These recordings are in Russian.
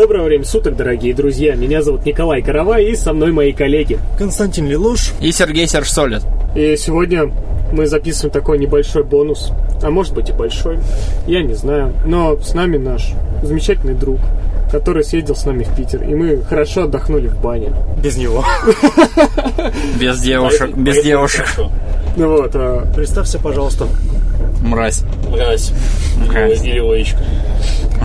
Доброго времени суток, дорогие друзья. Меня зовут Николай Каравай и со мной мои коллеги. Константин Лилуш. И Сергей Сержсолид. И сегодня мы записываем такой небольшой бонус. А может быть и большой. Я не знаю. Но с нами наш замечательный друг, который съездил с нами в Питер. И мы хорошо отдохнули в бане. Без него. Без девушек. Без девушек. Ну вот, а, Представься, пожалуйста. Мразь. Мразь. Мразь. Или Оечка.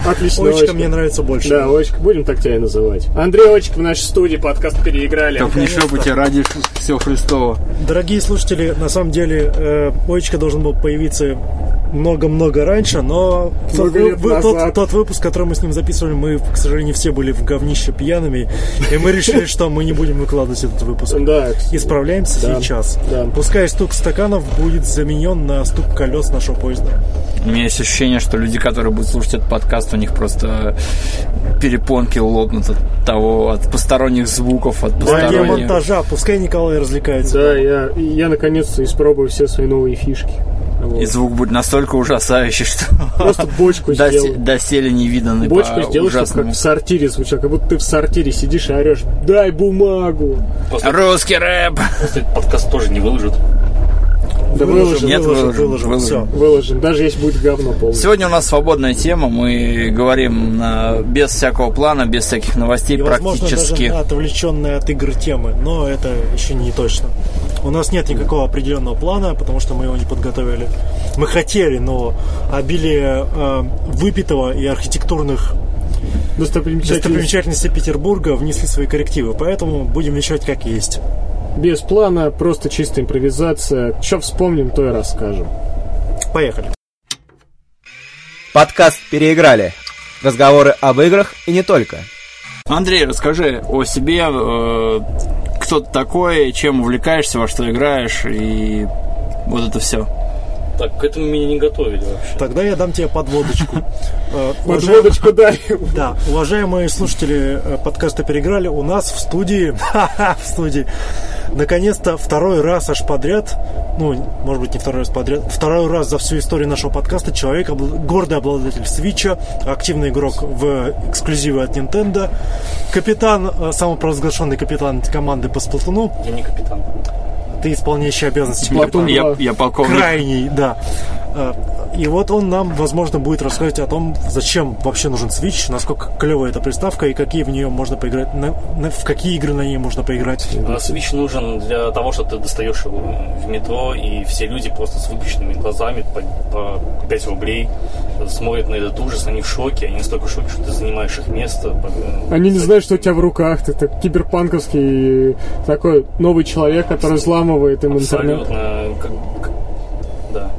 Отлично. Очка Очка. мне нравится больше. Да, Очка, будем так тебя и называть. Андрей Очка в нашей студии, подкаст переиграли. Только не шлепайте ради всего Христова. Дорогие слушатели, на самом деле э, Очка должен был появиться много-много раньше, но тот, вы- вы- тот- тот выпуск, который мы с ним записывали, мы, к сожалению, все были в говнище пьяными, и мы решили, что мы не будем выкладывать этот выпуск. Да, Исправляемся Да. сейчас. Да. Пускай стук стаканов будет заменен на стук колес нашего поезда. У меня есть ощущение, что люди, которые будут слушать этот подкаст, у них просто перепонки лопнут от того, от посторонних звуков, от Магия посторонних... монтажа, пускай Николай развлекается. да, я, я наконец-то испробую все свои новые фишки. Вот. И звук будет настолько ужасающий, что Просто бочку сделал. доселе невиданный Бочку сделал, чтобы ужасному. как в сортире звучал, как будто ты в сортире сидишь и орешь «Дай бумагу!» После, Русский рэп! после подкаст тоже не выложат. Да выложим, Нет, выложим, выложим, выложим, выложим. всё. выложим, даже если будет говно полное. Сегодня у нас свободная тема, мы говорим на- без всякого плана, без всяких новостей И, возможно, практически. даже отвлеченные от игр темы, но это еще не точно. У нас нет никакого определенного плана, потому что мы его не подготовили. Мы хотели, но обилие э, выпитого и архитектурных Достопримечательность достопримечательностей Петербурга внесли свои коррективы, поэтому будем вещать как есть. Без плана, просто чистая импровизация. Что вспомним, то и расскажем. Поехали. Подкаст «Переиграли». Разговоры об играх и не только. Андрей, расскажи о себе, э, кто ты такой, чем увлекаешься, во что играешь и вот это все. Так, к этому меня не готовили вообще. Тогда я дам тебе подводочку. Э, Подводочку дай. Да, уважаемые слушатели э, подкаста «Переиграли», у нас в студии, в студии, наконец-то второй раз аж подряд, ну, может быть, не второй раз подряд, второй раз за всю историю нашего подкаста человек, гордый обладатель Свича, активный игрок в эксклюзивы от Nintendo, капитан, э, самопровозглашенный капитан команды по Сплатуну, Я не капитан. Ты исполняющий обязанности капитана. Я, я полковник. Крайний, да. Э, И вот он нам, возможно, будет рассказывать о том, зачем вообще нужен Switch, насколько клевая эта приставка и какие в нее можно поиграть, на- на- в какие игры на ней можно поиграть. Switch нужен для того, что ты достаешь его в метро, и все люди просто с выпущенными глазами по, по 5 рублей смотрят на этот ужас, они в шоке, они настолько в шоке, что ты занимаешь их место. По- Они не знают, что у тебя в руках. Ты так киберпанковский такой новый человек, который взламывает им интернет. Абсолютно. как- как- да.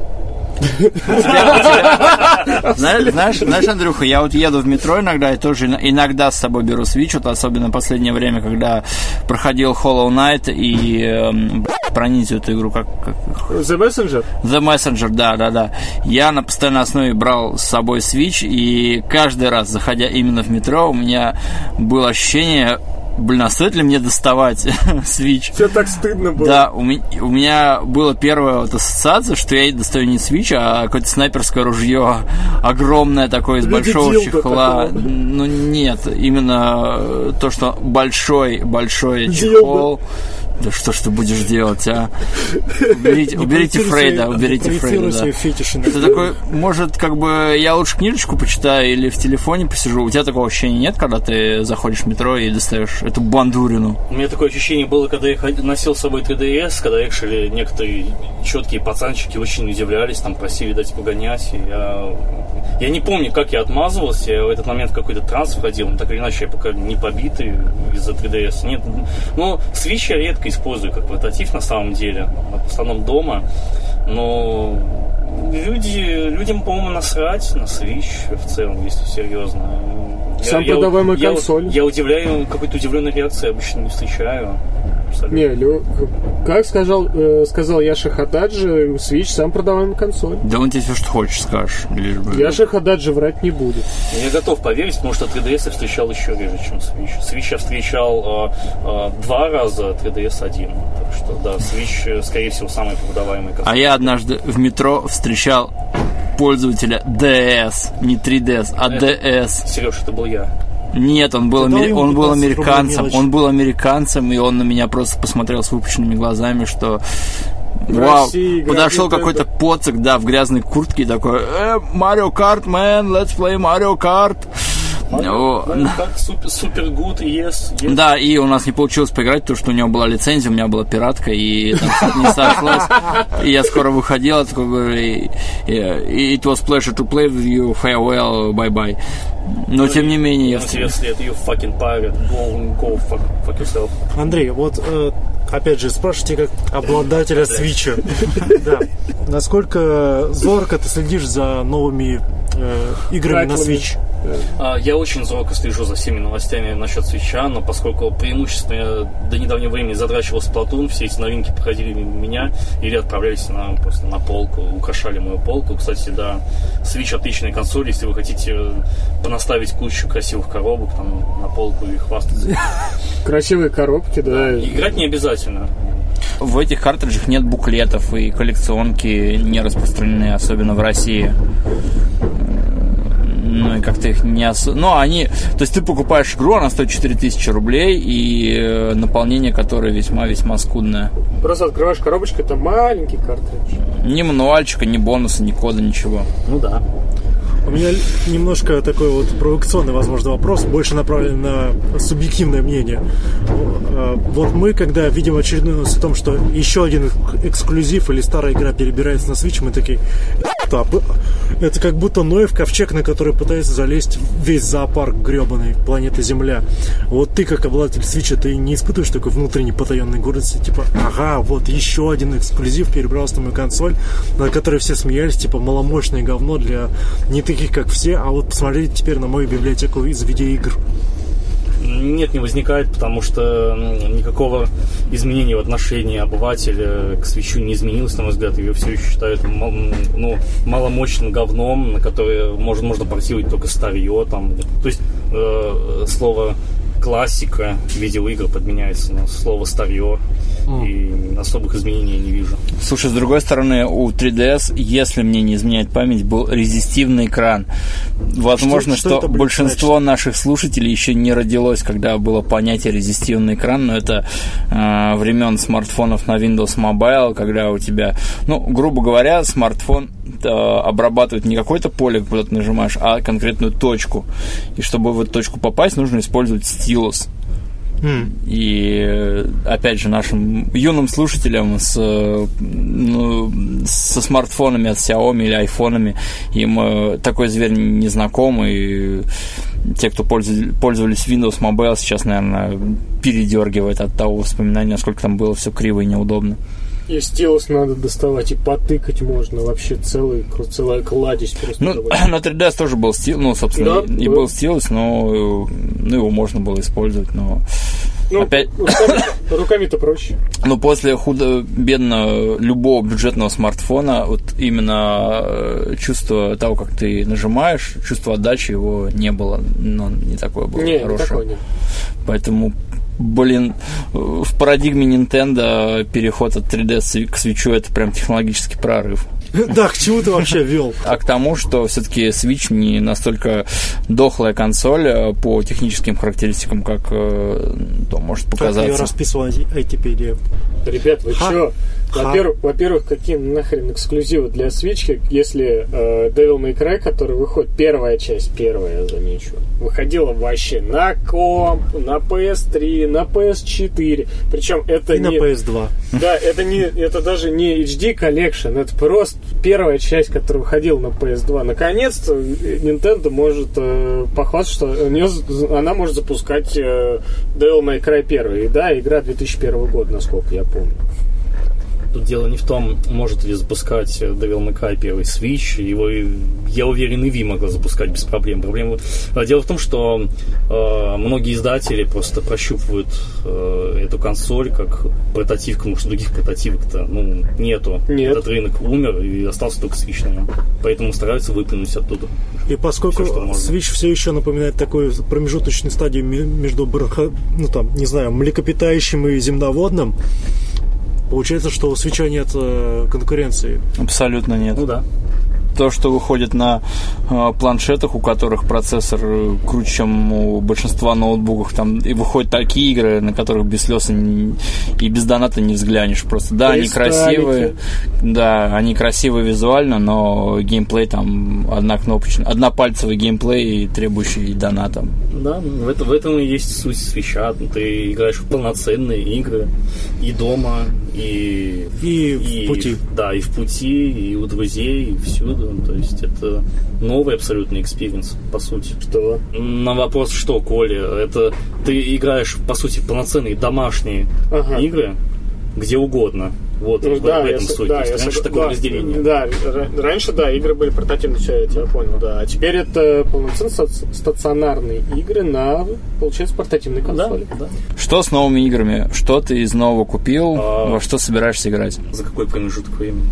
Знаешь, знаешь, Андрюха, я вот еду в метро иногда и тоже ин- иногда с собой беру Switch, вот особенно в последнее время, когда проходил Hollow Knight и эм, б***ь, про ниндзю эту игру, как, как The Messenger? The Messenger, да, да, да. Я на постоянной основе брал с собой Switch, и каждый раз, заходя именно в метро, у меня было ощущение, блин, а стоит ли мне доставать Switch? Тебе так стыдно было. Да, у меня, у меня была первая вот ассоциация, что я достаю не Switch, а какое-то снайперское ружье огромное такое из виде большого чехла. такого. Ну нет, именно то, что большой, большой Дилдо. чехол. Да что ж ты будешь делать, а? Уберите, уберите Фрейда, уберите Фрейда. да. фетиши. Ты такой, может, как бы я лучше книжечку почитаю или в телефоне посижу. У тебя такого ощущения нет, когда ты заходишь в метро и достаешь эту бандурину? У меня такое ощущение было, когда я носил с собой 3DS, когда решили некоторые четкие пацанчики очень удивлялись, там просили дать погонять. И я, я не помню, как я отмазывался, я в этот момент в какой-то транс входил, но так или иначе я пока не побитый из-за 3DS. Нет, ну, Switch я редко использую как портатив на самом деле, в основном дома, но люди, людям, по-моему, насрать на Switch в целом, если серьезно. Я- Сам я- продаваемая я- консоль. Я удивляю, какой-то удивленной реакции обычно не встречаю. Абсолютно. Не, Лё- как сказал, э, сказал Яша Хададжи, Switch сам продаваемая консоль. Да он тебе все, что хочешь, скажешь. Лишь бы... Яша Хададжи врать не будет. Я готов поверить, потому что 3DS я встречал еще реже, чем Switch. Switch я встречал э, э, два раза, 3DS один. Так что да, Switch, э, скорее всего, самый продаваемый консоль. А я однажды в метро встречал пользователя DS, не 3DS, а DS. Сереж, это был я. Нет, он был, ему он был 15 рублей американцем. Он был американцем, и он на меня просто посмотрел с выпущенными глазами, что В Вау, России подошел какой-то поцик, да, в грязной куртке такой, э, Марио Карт, man, let's play. О, Ну, как супер, супер good, yes, yes. Да, и у нас не получилось поиграть, потому что у него была лицензия, у меня была пиратка, и там не сошлось. И я скоро выходил, такой говорю, it was pleasure to play with you, farewell, bye-bye. Но тем не менее, я Ну, в- тебе вслед, you fucking pirate, go, go fuck, fuck yourself. Андрей, вот э, опять же, спрашивайте как обладателя свича. Да. Насколько зорко ты следишь за новыми э, играми на. Switch? А, Я очень зорко слежу за всеми новостями насчет свеча, но поскольку преимущественно я до недавнего времени задрачивал Splatoon, все эти новинки проходили мимо меня или отправлялись на, просто на полку, украшали мою полку. Кстати, да, Switch отличная консоль, если вы хотите э, понаставить кучу красивых коробок там на полку и хвастаться. Красивые коробки, да. Играть не обязательно. В этих картриджах нет буклетов, и коллекционки не распространены, особенно в России. Ну и как-то их не ос... Ну, они... То есть ты покупаешь игру, она стоит 4000 рублей, и э, наполнение которой весьма-весьма скудное. Просто открываешь коробочку, это маленький картридж. Ни мануальчика, ни бонуса, ни кода, ничего. Ну да. У меня немножко такой вот провокационный, возможно, вопрос, больше направлен на субъективное мнение. Э, Вот мы, когда видим очередную новость о том, что еще один эксклюзив или старая игра перебирается на Switch, мы такие, «Да, б- это как будто Ноев ковчег, на который пытается залезть весь зоопарк гребаный планеты Земля. Вот ты, как обладатель Switch, ты не испытываешь такой внутренней потаенной гордости, типа, ага, вот еще один эксклюзив перебрался на мою консоль, на которой все смеялись, типа, маломощное говно для не таких, как все, а вот посмотрите теперь на мою библиотеку из видеоигр. Нет, не возникает, потому что никакого изменения в отношении обывателя к свечу не изменилось, на мой взгляд. Ее все еще считают ну, маломощным говном, на которое можно, можно портировать только старье. Там. То есть э, слово классика видеоигр подменяется на слово старье. И особых изменений я не вижу. Слушай, с другой стороны, у 3DS, если мне не изменяет память, был резистивный экран. Возможно, Что- что что, большинство наших слушателей еще не родилось, когда было понятие резистивный экран, но это э, времен смартфонов на Windows Mobile, когда у тебя, ну, грубо говоря, смартфон э, обрабатывает не какое-то поле, куда ты нажимаешь, а конкретную точку. И чтобы в эту точку попасть, нужно использовать стилус. И э, опять же нашим юным слушателям с, э, ну, со смартфонами от Xiaomi или айфонами им такой зверь не знаком и те, кто пользовали- пользовались Windows Mobile, сейчас, наверное, передергивает от того воспоминания, насколько там было все криво и неудобно. И стилус надо доставать, и потыкать можно. Вообще целый, целая кладезь просто. Ну, довольно. на 3DS тоже был стил, ну, собственно, Да, и, был. был стилус, но ну, его можно было использовать, но Ну, опять- руками- Руками-то проще. Но после худо-бедно любого бюджетного смартфона, вот именно э, чувство того, как ты нажимаешь, чувство отдачи его не было, но не такое было Не, хорошее. такого нет. Поэтому, блин, э, в парадигме Nintendo переход от 3DS к свечу это прям технологический прорыв. Да, к чему ты вообще вел? А к тому, что все-таки Switch не настолько дохлая консоль э, по техническим характеристикам, как э, то может Как ее показаться. расписывала айтипедия. Ребят, вы чё? Во-первых, во-первых, какие нахрен эксклюзивы для Switch, если э, Devil May Cry, который выходит, первая часть, первая, я замечу, выходила вообще на комп, на PS3, на PS4, причем это И на не... PS2. Да, это не, это даже не HD Collection, это просто первая часть, которая выходила на PS2. Наконец-то Nintendo может э, похвастаться, что у нее, она может запускать э, Devil May Cry 1. И да, игра 2001 года, насколько я помню. Тут дело не в том, может ли запускать Devil May Cry первый Switch. Его, я уверен, и Wii могла запускать без проблем. Проблема... а, Дело в том, что э, многие издатели просто прощупывают э, эту консоль как прототип, потому что других прототипов-то ну, нету. Нет. Этот рынок умер, и остался только Switch на нем. Поэтому стараются выплюнуть оттуда. И поскольку можно. Switch все еще напоминает такую промежуточную стадию между, ну там, не знаю, млекопитающим и земноводным, получается, что у Switch нет э, конкуренции. Абсолютно нет. Ну да. То, что выходит на э, планшетах, у которых процессор э, круче, чем у большинства ноутбуков, там и выходят такие игры, на которых без слез и, и без доната не взглянешь. Просто да, они красивые, да, они красивые визуально, но геймплей там одна кнопочная, однопальцевый геймплей, требующий доната. Да, в, это, в этом и есть суть свеча. Ты играешь в полноценные игры и дома, и, и, и в пути. Да, и в пути, и у друзей, и всюду. То есть это новый абсолютный experience, по сути. Что? На вопрос, что, Коля, это ты играешь, по сути, полноценные домашние ага. игры где угодно. Вот, ну, в, да, в этом я, суть. Да, есть, раньше такое да, разделение. Да, раньше, да, игры были портативные, все, я тебя понял, да. А теперь это полноценно стационарные игры на, получается, портативной консоли. Да, да. Что с новыми играми? Что ты из нового купил? А, во что собираешься играть? За какой промежуток времени?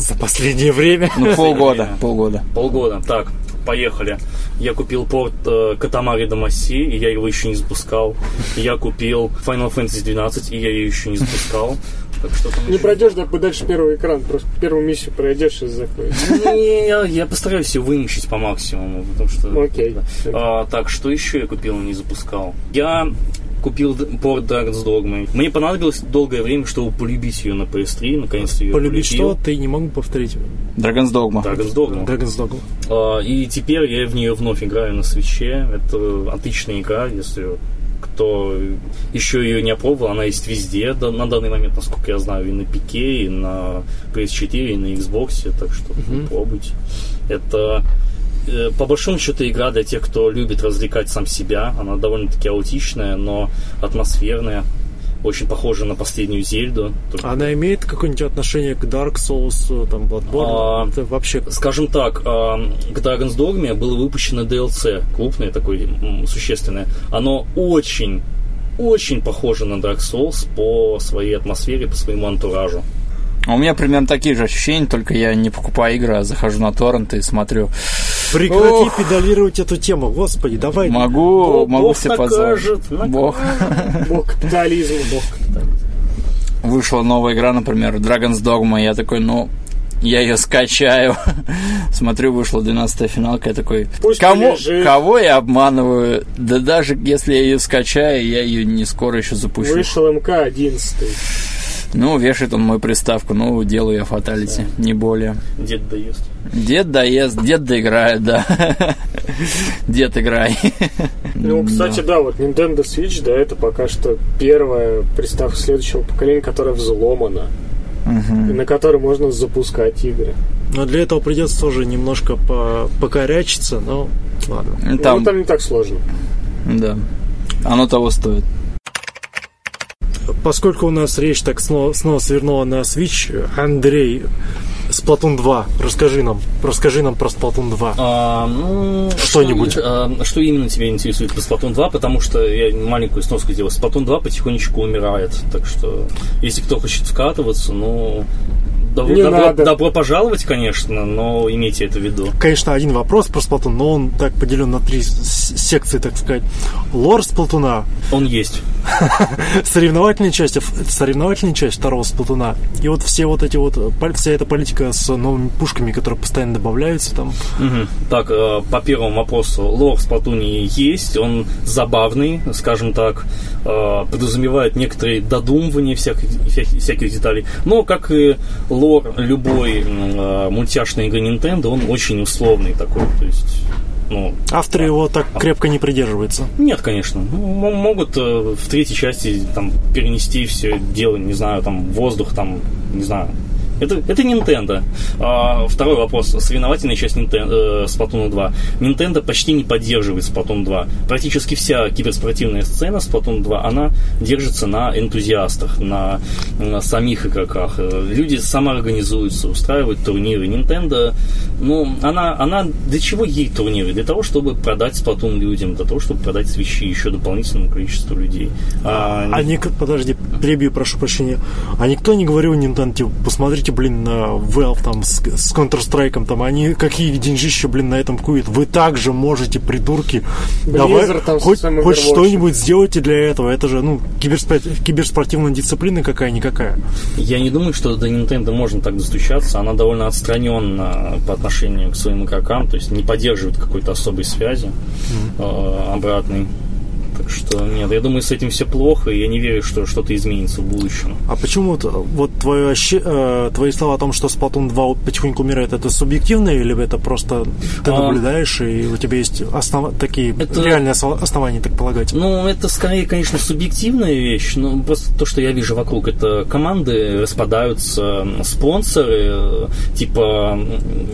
За последнее время. Ну, полгода, полгода. Полгода. Так, поехали. Я купил порт э, Катамари Дамаси, и я его еще не запускал. Я купил Final Fantasy 12, и я ее еще не запускал. Так что не еще... пройдешь да, дальше первый экран, просто первую миссию пройдешь и заходишь. Не, я, я постараюсь ее вымещить по максимуму, потому что... Окей. А, так, что еще я купил и не запускал? Я купил порт Dragon's Dogma. Мне понадобилось долгое время, чтобы полюбить ее на PS3, наконец-то ее Полюбить полюбил. что? Ты не могу повторить. Dragon's Dogma. Dragon's Dogma. Dragon's Dogma. А, и теперь я в нее вновь играю на свече. Это отличная игра, если кто еще ее не опробовал, она есть везде на данный момент, насколько я знаю, и на ПК, и на PS4, и на Xbox, так что mm-hmm. пробуйте. Это по большому счету игра для тех, кто любит развлекать сам себя. Она довольно-таки аутичная, но атмосферная. Очень похожа на последнюю Зельду. Она имеет какое-нибудь отношение к Dark Souls, там, Bloodborne? А, Это вообще... Скажем так, а, к Dragon's Dogma было выпущено DLC, крупное такое, существенное. Оно очень, очень похоже на Dark Souls по своей атмосфере, по своему антуражу. У меня примерно такие же ощущения, только я не покупаю игры, а захожу на торренты и смотрю. Прекрати Ох. педалировать эту тему, господи, давай. Могу, Бог, могу Бог себе позволить. Бог. Бог капитализм, Бог капитализм. Вышла новая игра, например, Dragon's Dogma, я такой, ну, я ее скачаю. Смотрю, вышла 12 финалка, я такой, Пусть кому, кого я обманываю? Да даже если я ее скачаю, я ее не скоро еще запущу. Вышел МК 11. Ну, вешает он мою приставку, ну, делаю я фаталити, да. не более. Дед доест. Дед доест, дед доиграет, да. Дед играй. Ну, кстати, да, вот Nintendo Switch, да, это пока что первая приставка следующего поколения, которая взломана. И на которой можно запускать игры. Но для этого придется тоже немножко по покорячиться, но ладно. Там... Ну, там не так сложно. Да. Оно того стоит поскольку у нас речь так снова, снова свернула на Switch, Андрей, Сплатун 2. Расскажи нам, расскажи нам про Сплатун 2. А, ну, Что-нибудь. Что, а, что именно тебя интересует по Сплатун 2? Потому что я маленькую сноску сделал. Сплатун 2 потихонечку умирает. Так что, если кто хочет вкатываться, ну, Добро, не добро, надо. добро пожаловать, конечно, но имейте это в виду. Конечно, один вопрос про Сплатун, но он так поделен на три секции, так сказать. Лор Сплатуна. Он есть. Соревновательная часть, соревновательная часть второго Сплатуна. И вот все вот эти вот, вся эта политика с новыми пушками, которые постоянно добавляются там. Угу. Так, э, по первому вопросу, лор в Сплатуне есть, он забавный, скажем так, э, подразумевает некоторые додумывания всяких, всяких деталей. Но, как и лор любой э, мультяшной игры Nintendo, он очень условный такой, то есть ну, Авторы его так крепко не придерживаются. Нет, конечно. Ну, могут э, в третьей части там перенести все дело, не знаю, там воздух, там, не знаю, это, это Nintendo. А, второй вопрос. Соревновательная часть Nintendo, э, Splatoon 2. Nintendo почти не поддерживает Splatoon 2. Практически вся киберспортивная сцена Splatoon 2, она держится на энтузиастах, на, на самих игроках. Э, люди самоорганизуются, устраивают турниры. Nintendo, ну, она, она для чего ей турниры? Для того, чтобы продать Splatoon людям, для того, чтобы продать свечи еще дополнительному количеству людей. А, а не... подожди, перебью, прошу прощения. А никто не говорил Nintendo, типа, посмотрите смотрите, блин, на Valve там с, с Counter-Strike, там они какие деньжища, блин, на этом куют. Вы также можете, придурки, давай Blizzard там со хоть, хоть что-нибудь сделайте для этого. Это же, ну, киберспо- киберспортивная дисциплина какая-никакая. Я не думаю, что до Nintendo можно так достучаться. Она довольно отстранена по отношению к своим игрокам, то есть не поддерживает какой-то особой связи э, обратной. Так что нет, я думаю, с этим все плохо, и я не верю, что что-то изменится в будущем. А почему вот, вот твое, э, твои слова о том, что Splatoon 2 потихоньку умирает, это субъективно или это просто ты А. наблюдаешь и у тебя есть основ... такие Это- реальные основания так полагать? Ну, это скорее, конечно, субъективная вещь, но просто то, что я вижу вокруг, это команды распадаются, спонсоры, э, типа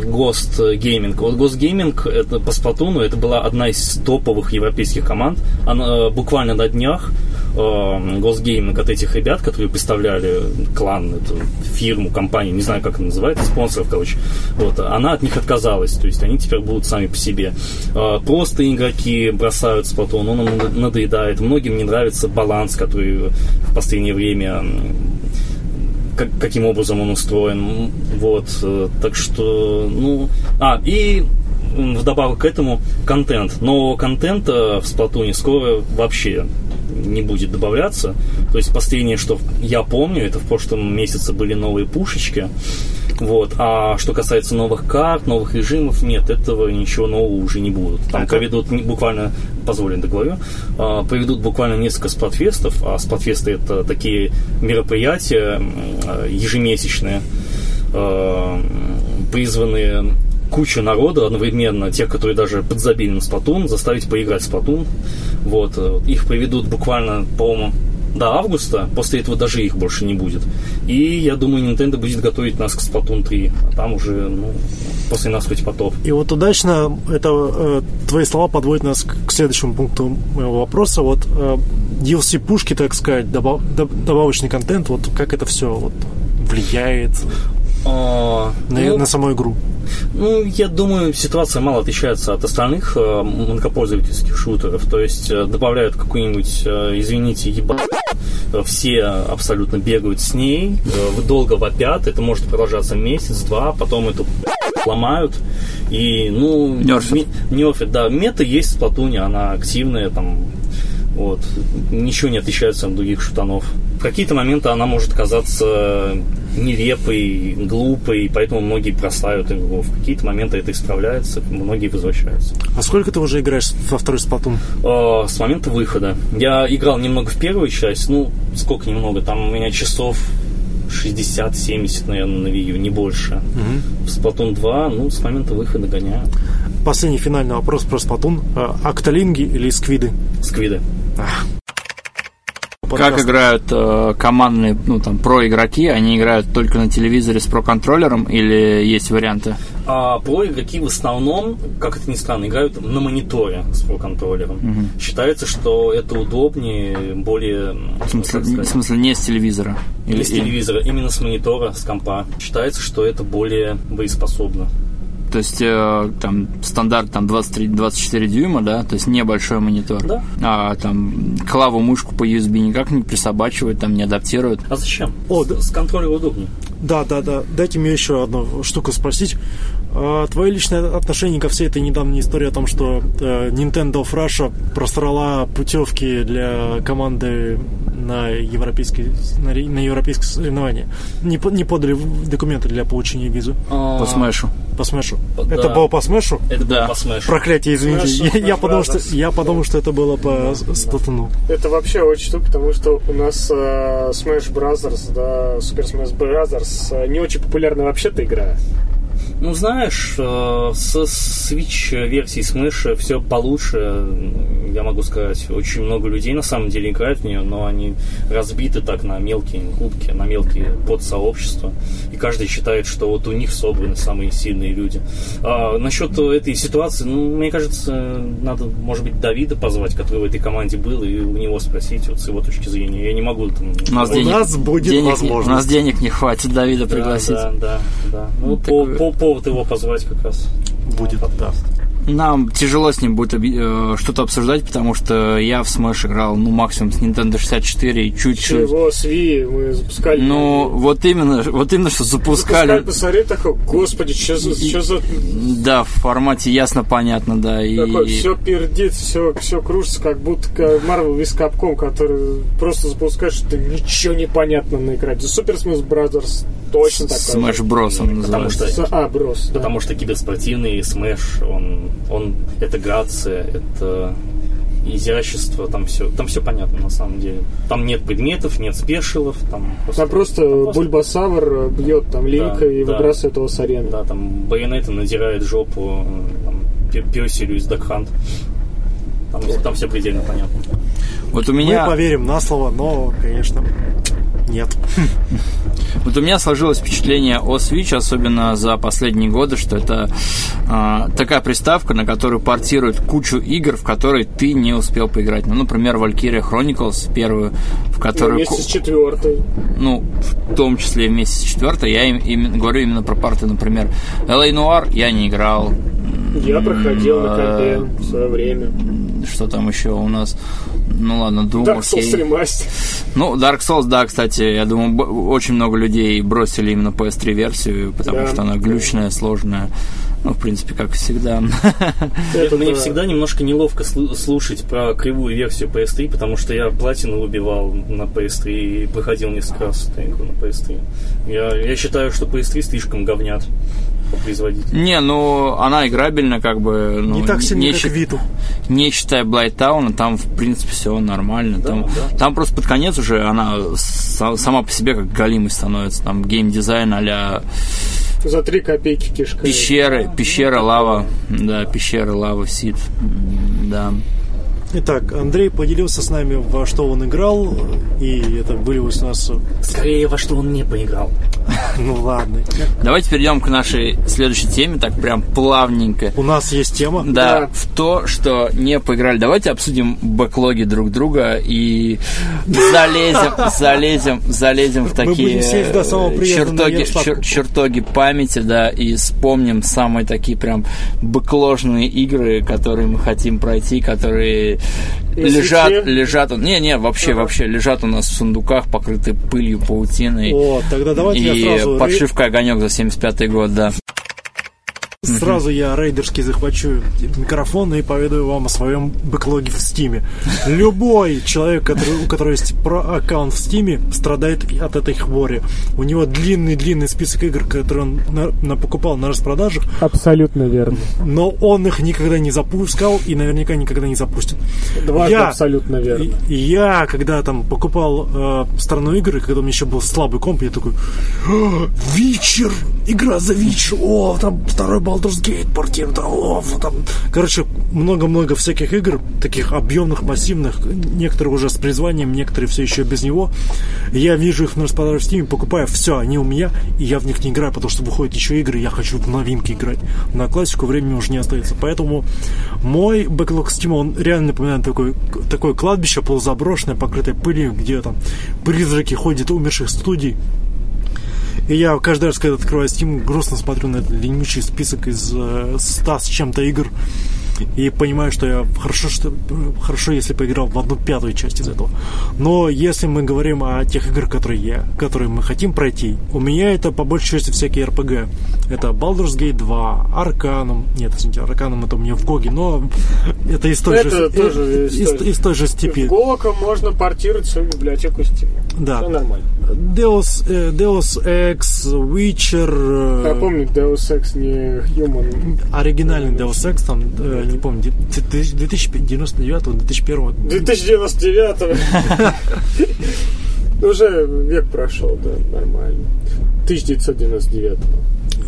Ghost Gaming. Вот Ghost Gaming, это по Сплатуну, это была одна из топовых европейских команд. Она э, буквально на днях э, Gaming от этих ребят, которые представляли клан, эту фирму, компанию, не знаю, как она называется, спонсоров, короче, вот, она от них отказалась, то есть они теперь будут сами по себе. Э, Просто игроки бросают Splatoon, он им надоедает. Многим не нравится баланс, который в последнее время как- каким образом он устроен. Вот, так что, ну... А, и вдобавок к этому контент. Но контента в Сплатуне скоро вообще не будет добавляться. То есть последнее, что я помню, это в прошлом месяце были новые пушечки. Вот. А что касается новых карт, новых режимов, нет, этого ничего нового уже не будут. Там проведут не- буквально, позволю договорю, а, проведут буквально несколько сплатфестов, а сплатфесты это такие мероприятия а, ежемесячные, а, призванные кучу народа одновременно, тех, которые даже подзабили на Splatoon, заставить поиграть в Splatoon. Вот. э, Их проведут буквально, по-моему, до августа, после этого даже их больше не будет. И я думаю, Nintendo будет готовить нас к Splatoon 3, а там уже, ну, после нас хоть потоп. И вот удачно это э, твои слова подводят нас к, следующему пункту моего вопроса. Вот э, DLC пушки, так сказать, добав- доб- добавочный контент, вот как это все вот влияет А, на, ну, на саму игру? Ну, я думаю, ситуация мало отличается от остальных э, многопользовательских шутеров. То есть э, добавляют какую-нибудь, э, извините, еба... э, Все абсолютно бегают с ней, долго вопят. Это может продолжаться месяц-два, потом эту ломают. И, ну... Нерфят. ми- Нерфят, да. Мета есть в Сплатуне, она активная, там... Вот. Ничего не отличается от других шутанов. В какие-то моменты она может казаться нелепой, глупой, поэтому многие бросают игру. В какие-то моменты это исправляется, многие возвращаются. А сколько ты уже играешь во второй Splatoon? Э, С момента выхода. Я играл немного в первую часть, ну, сколько немного, там у меня часов 60-70, наверное, на Wii U, не больше. В Splatoon 2, ну, с момента выхода гоняю. Последний финальный вопрос про Splatoon. Э, Октолинги или сквиды? Сквиды. Как Подкаст. играют э, командные, ну там, про-игроки? Они играют только на телевизоре с про-контроллером или есть варианты? А про игроки в основном, как это ни странно, играют на мониторе с про-контроллером. Считается, что это удобнее, более... В смысле, как сказать, в смысле, не с телевизора? не с телевизора, именно с монитора, с компа. Считается, что это более боеспособно. То есть э, там стандарт там 23-24 дюйма, да, то есть небольшой монитор. Да. А там клаву мышку по USB никак не присобачивают, там не адаптируют. А зачем? О, с, да. с контроллера удобнее. Да, да, да. Дайте мне еще одну штуку спросить. А, твое личное отношение ко всей этой недавней истории о том, что э, Nintendo of Russia просрала путевки для команды на европейские, на, на европейские соревнования. Не, не подали документы для получения визы А, По смешу. по смешу. Да. Это было по смешу? Это Да. было по смешу. Проклятие, извините. Smash, Я, подумал, что, я подумал, что это было по Сплатуну. Это вообще очень штука, потому что у нас э, Smash Brothers, да, Super Smash Brothers э, не очень популярная вообще-то игра. Ну, знаешь, э, с Switch версии Smash все получше. Я могу сказать, очень много людей на самом деле играют в нее, но они разбиты так на мелкие группки, на мелкие подсообщества. И каждый считает, что вот у них собраны самые сильные люди. А насчет этой ситуации, ну, мне кажется, надо, может быть, Давида позвать, который в этой команде был, и у него спросить вот с его точки зрения. Я не могу там... У нас, У денег, нас будет денег не- возможность. У нас денег не хватит Давида Да, пригласить. Да, да, да. Ну, Ну, по, такое- по повод его позвать как раз. Будет, да. нам тяжело с ним будет э, что-то обсуждать, потому что я в Smash играл, ну, максимум с Nintendo 64 и чуть-чуть. Чего, с Wii мы запускали. Ну, вот именно, вот именно, что запускали. запускали. посмотри, такой, господи, что за, И- что за... Да, в формате ясно, понятно, да. И... Такой, все пердит, все, все кружится, как будто Marvel vs. Capcom, который просто запускаешь, что ничего не понятно на экране. Super Smash Brothers точно такой. Smash Bros. он Потому что А, Bros. да. Потому что киберспортивный Smash, он, он это грация, это изящество, там все, там все понятно на самом деле. Там нет предметов, нет special ов, там Там просто просто- Бульбасавр бьет там Линка Да, и да. выбрасывает его с арены. да, там Bayonetta надирает жопу там, Пе- Персилю из Duck Hunt. Там, там все предельно понятно. Вот у Мы меня... поверим на слово, но, конечно, нет. Вот у меня сложилось впечатление о Switch, особенно за последние годы, что это а, такая приставка, на которую портируют кучу игр, в которые ты не успел поиграть. Ну, например, Valkyria Chronicles первую, в Ну, которую... вместе с четвертой. ну, в том числе вместе с четвертой, я им, именно- говорю именно про парты, например. LA Noir я не играл. Я проходил на компе в свое время. Что там еще у нас? Ну ладно, Doom, Dark Souls окей. ремастер. Ну, Dark Souls, да, кстати, я думаю, очень много людей бросили именно PS3 версию, потому Да. что она глючная, сложная. Ну, в принципе, как всегда. Это Мне да. всегда немножко неловко слу- слушать про кривую версию PS3, потому что я платину убивал на PS3 и проходил несколько раз эту игру на PS3. Я, я считаю, что PS3 слишком говнят по производителю. Не, ну, она играбельна, как бы. Ну, Не так сильно, не как счит- Виту. Не считая Блайтауна, там, в принципе, все нормально. Да, там, да. там просто под конец уже она са- сама по себе как галимой становится. Там геймдизайн а За три копейки кишка. пещеры, пещера, лава. Да, пещера, лава, сид. Да. Итак, Андрей поделился с нами, во что он играл, и это вылилось у нас... Скорее, во что он не поиграл. Ну ладно. Давайте перейдем к нашей следующей теме, так прям плавненько. У нас есть тема. Да, Да. в то, что не поиграли. Давайте обсудим бэклоги друг друга и залезем, залезем, залезем в такие сесть чер- чертоги памяти, да, и вспомним самые такие прям бэкложные игры, которые мы хотим пройти, которые На лежат, лежат, не, не, вообще, Ага. вообще лежат у нас в сундуках, покрыты пылью, паутиной. О, тогда давайте и я сразу... подшивка огонек за 75 год, да. Сразу я рейдерский захвачу микрофон и поведаю вам о своем бэклоге в Стиме. Любой человек, который, у которого есть про аккаунт в Стиме, страдает от этой хвори. У него длинный-длинный список игр, которые он на- на- покупал на распродажах, Абсолютно верно. но он их никогда не запускал и наверняка никогда не запустит. Дважды Я- абсолютно верно. Я, когда там покупал э, страну игры, когда у меня еще был слабый комп, я такой, «А, Вичер, игра за Вичер, о, там второй Baldur's Gate о, вот там. Короче, много-много всяких игр, таких объемных, массивных, некоторые уже с призванием, некоторые все еще без него. Я вижу их на распродаже в Steam, покупаю, все, они у меня, и я в них не играю, потому что выходят еще игры, я хочу в новинки играть. На классику времени уже не остается. Поэтому мой бэклог Steam, он реально напоминает такой, такое кладбище полузаброшенное, покрытое пылью, где там призраки ходят умерших студий. И я каждый раз, когда открываю Steam, грустно смотрю на этот ленючий список из э, 100 с чем-то игр и понимаю, что я хорошо, что, хорошо, если поиграл в одну пятую часть из этого. Но если мы говорим о тех играх, которые, я, которые мы хотим пройти, у меня это по большей части всякие RPG. Это Baldur's Gate 2, Arcanum. Нет, извините, Arcanum это у меня в Гоге, но это из той, Это же, тоже из, история. из той же степи. Гока можно портировать свою библиотеку Steam. Да. Все нормально. Deus, э, Deus Ex, Witcher, э, Я помню, Deus Ex не Human. оригинальный Deus Ex, там, э, не помню, 2099-2001 2099 Уже век прошел, да, нормально. 1999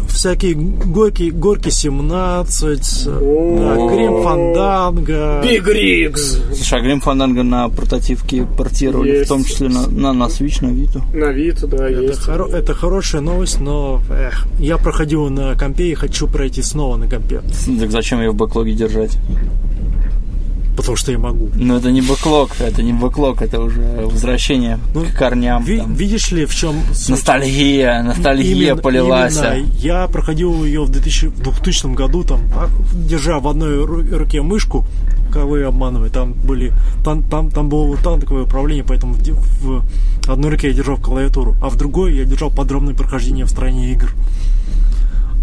всякие горки, горки 17, О. да, Грим Фанданга. Big Rigs Слушай, а Грим Фанданго на портативке портировали, Есть. в том числе на, на, на Switch, на Vita. на Виту, да, Это, есть. хоро- это хорошая новость, но эх, я проходил на компе и хочу пройти снова на компе. Так зачем ее в бэклоге держать? Потому что я могу. Ну, это не бэклог, это не бэклог, это уже возвращение Ну, к корням. Ви- там. видишь ли, в чем суть? Ностальгия, ностальгия Именно- полилась. именно. Я проходил ее в 2000, в 2000 году, там, а, держа в одной ру- руке мышку, кого я обманываю, там были, там, там, там было танковое управление, поэтому в, в одной руке я держал клавиатуру, а в другой я держал подробное прохождение в стране игр.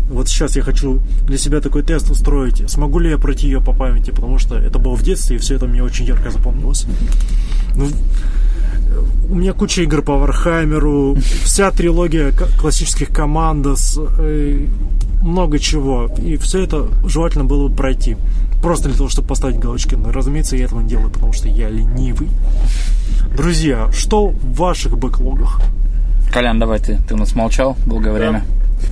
Вот сейчас я хочу для себя такой тест устроить. Смогу ли я пройти ее по памяти, потому что это было в детстве, и все это мне очень ярко запомнилось. Ну, у меня куча игр по Warhammer у, вся трилогия классических Commandos, э, много чего. И все это желательно было бы пройти. Просто для того, чтобы поставить галочки. Но, разумеется, я этого не делаю, потому что я ленивый. Друзья, что в ваших backlog ах? Колян, давай ты, ты у нас молчал долгое время.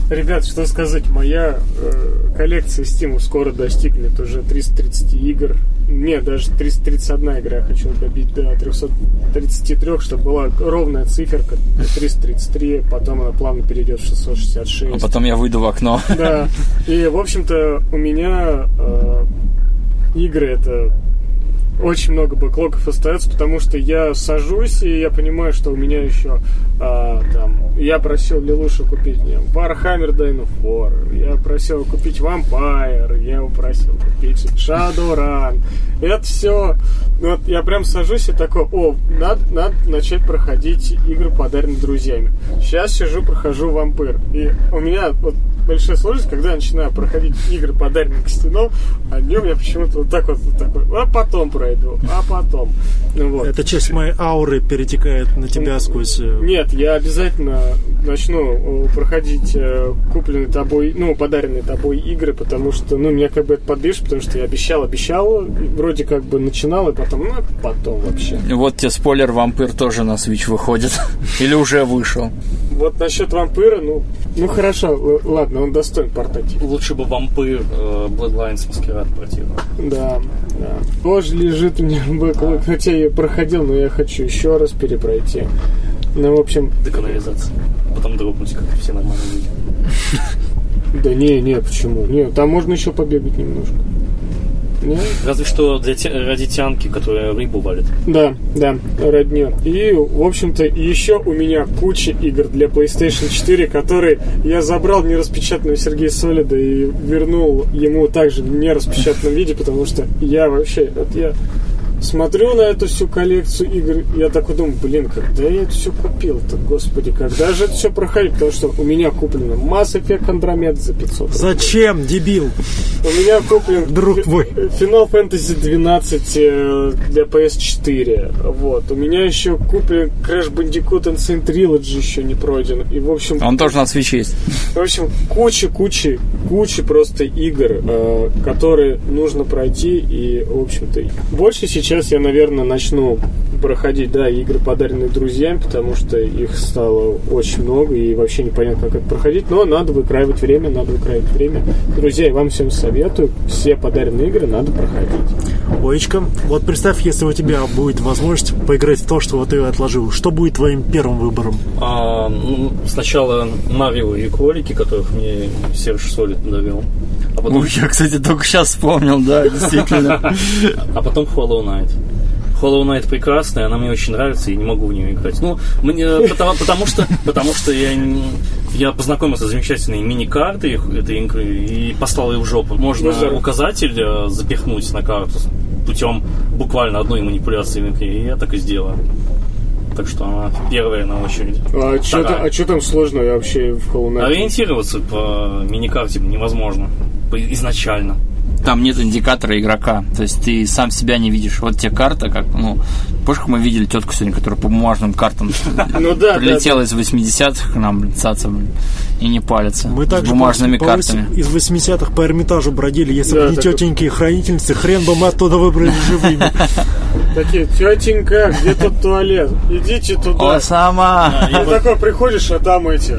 Ребят, что сказать, моя э, коллекция Steam скоро достигнет уже 330 игр. Нет, даже 331 игра я хочу добить до 333, чтобы была ровная циферка 333, потом она плавно перейдет в 666. А потом я выйду в окно. Да. И, в общем-то, у меня э, игры это очень много бэклогов остается, потому что я сажусь, и я понимаю, что у меня еще а, там... Я просил Лилушу купить мне Warhammer Dino 4, я просил купить Vampire, я его просил купить Shadowrun. Это все... Вот я прям сажусь и такой, о, надо, надо начать проходить игры, подаренные друзьями. Сейчас сижу, прохожу Вампир. И у меня вот большая сложность, когда я начинаю проходить игры, подаренные Костяном, а днем я почему-то вот так вот, вот такой, а потом пройду, а потом. Ну, вот. Эта часть моей ауры перетекает на тебя сквозь... э, Нет, я обязательно начну э, проходить э, купленные тобой, ну, подаренные тобой игры, потому что, ну, меня как бы это подбежит, потому что я обещал, обещал, вроде как бы начинал, и потом, ну, потом вообще. Вот тебе спойлер, вампир тоже на Switch выходит. Или уже вышел. Вот насчет вампира, ну, ну хорошо, ладно, он достоин портатив. Лучше бы вампир э, Bloodlines Маскирад противно. Да, да. Тоже лежит у меня бэклог, хотя я проходил, но я хочу еще раз перепройти. Ну, в общем, Деканализация. Потом дропнуть, как все нормальные люди. да не, не, почему? Не, там можно еще побегать немножко. Не? Разве что для те- ради тянки, которая рыбу валит. Да, да, родня. И, в общем-то, еще у меня куча игр для PlayStation 4, которые я забрал не распечатанного Сергея Солида и вернул ему также в нераспечатанном виде, потому что я вообще, вот я смотрю на эту всю коллекцию игр, я такой думаю, блин, когда я это все купил-то, господи, когда же это все проходит, потому что у меня куплено Mass Effect Andromeda за 500 рублей. Зачем, дебил? У меня куплен Друг мой. Final Fantasy 12 э, для PS4. Вот. У меня еще куплен Crash Bandicoot Insane Trilogy еще не пройден. И, в общем, Он тоже на Switch есть. в общем, куча, куча, куча просто игр, э, которые нужно пройти. И, в общем-то, больше сейчас я, наверное, начну проходить, да, игры, подаренные друзьям, потому что их стало очень много, и вообще непонятно, как это проходить. Но надо выкраивать время, надо выкраивать время. Друзья, я вам всем советую, все подаренные игры надо проходить. Оечка, вот представь, если у тебя будет возможность поиграть в то, что вот ты отложил. Что будет твоим первым выбором? А, ну, сначала Марио и кролики, которых мне Серж Солид довел. А потом, Ух, я, кстати, только сейчас вспомнил, да, действительно. а потом Hollow Knight. Hollow Knight прекрасная, она мне очень нравится, и не могу в нее играть. Ну, мне, потому, потому что, потому что я, я познакомился с замечательной мини-картой этой игры и послал ее в жопу. Можно Ну, указатель э, запихнуть на карту путем буквально одной манипуляции в игре, и я так и сделаю. Так что она первая на очереди. А что Вторая. там сложного вообще в Hollow Knight? Ориентироваться по миникарте невозможно по- изначально. Там нет индикатора игрока. То есть ты сам себя не видишь. Вот тебе карта, как, ну, помнишь, как мы видели тетку сегодня, которая по бумажным картам Ну прилетела из 80-х к нам, цаца, и не палится. Мы с также бумажными картами. из 80-х по Эрмитажу бродили. Если бы не так- тетеньки и хранительницы, хрен бы мы оттуда выбрали живыми. Такие, тетенька, где тут туалет? Идите туда. О, сама! И такой приходишь, а там эти...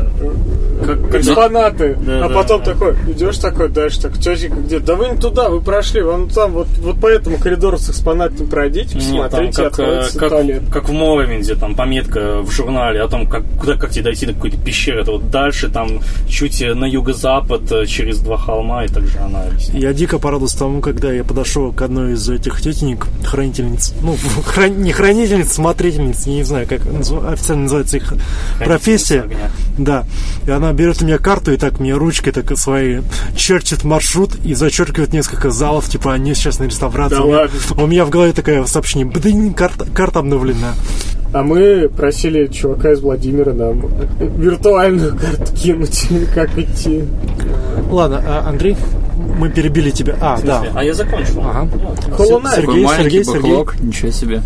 э, как- экспонаты, Да, а да, потом да. такой, идешь такой дальше, так, тетенька где? Да вы не туда, вы прошли, вон там, вот, вот по этому коридору с экспонатами пройдите, Нет, там посмотрите, как, э, откроется как, туалет. как в Моровинде, там пометка в журнале о том, как, куда, как тебе дойти до какой-то пещеры. Это вот дальше, там, чуть на юго-запад, э, через два холма, и так же она объясняет. Я дико порадовался тому, когда я подошел к одной из этих тетенек, хранительниц, ну, хран- не хранительниц, смотрительниц, я не знаю, как официально называется их профессия. огня. Да. И она берет у меня карту и так мне ручкой так своей черчит маршрут и зачеркивает несколько залов, типа они сейчас на реставрации. Да У меня- ладно. У меня в голове такое сообщение, блин, карта, карта обновлена. А мы просили чувака из Владимира нам виртуальную карту кинуть, как идти. Ладно, а, Андрей, мы перебили тебя. А, да. А я закончил. Ага. Knight. Сергей, Сергей, бэклог, ничего себе.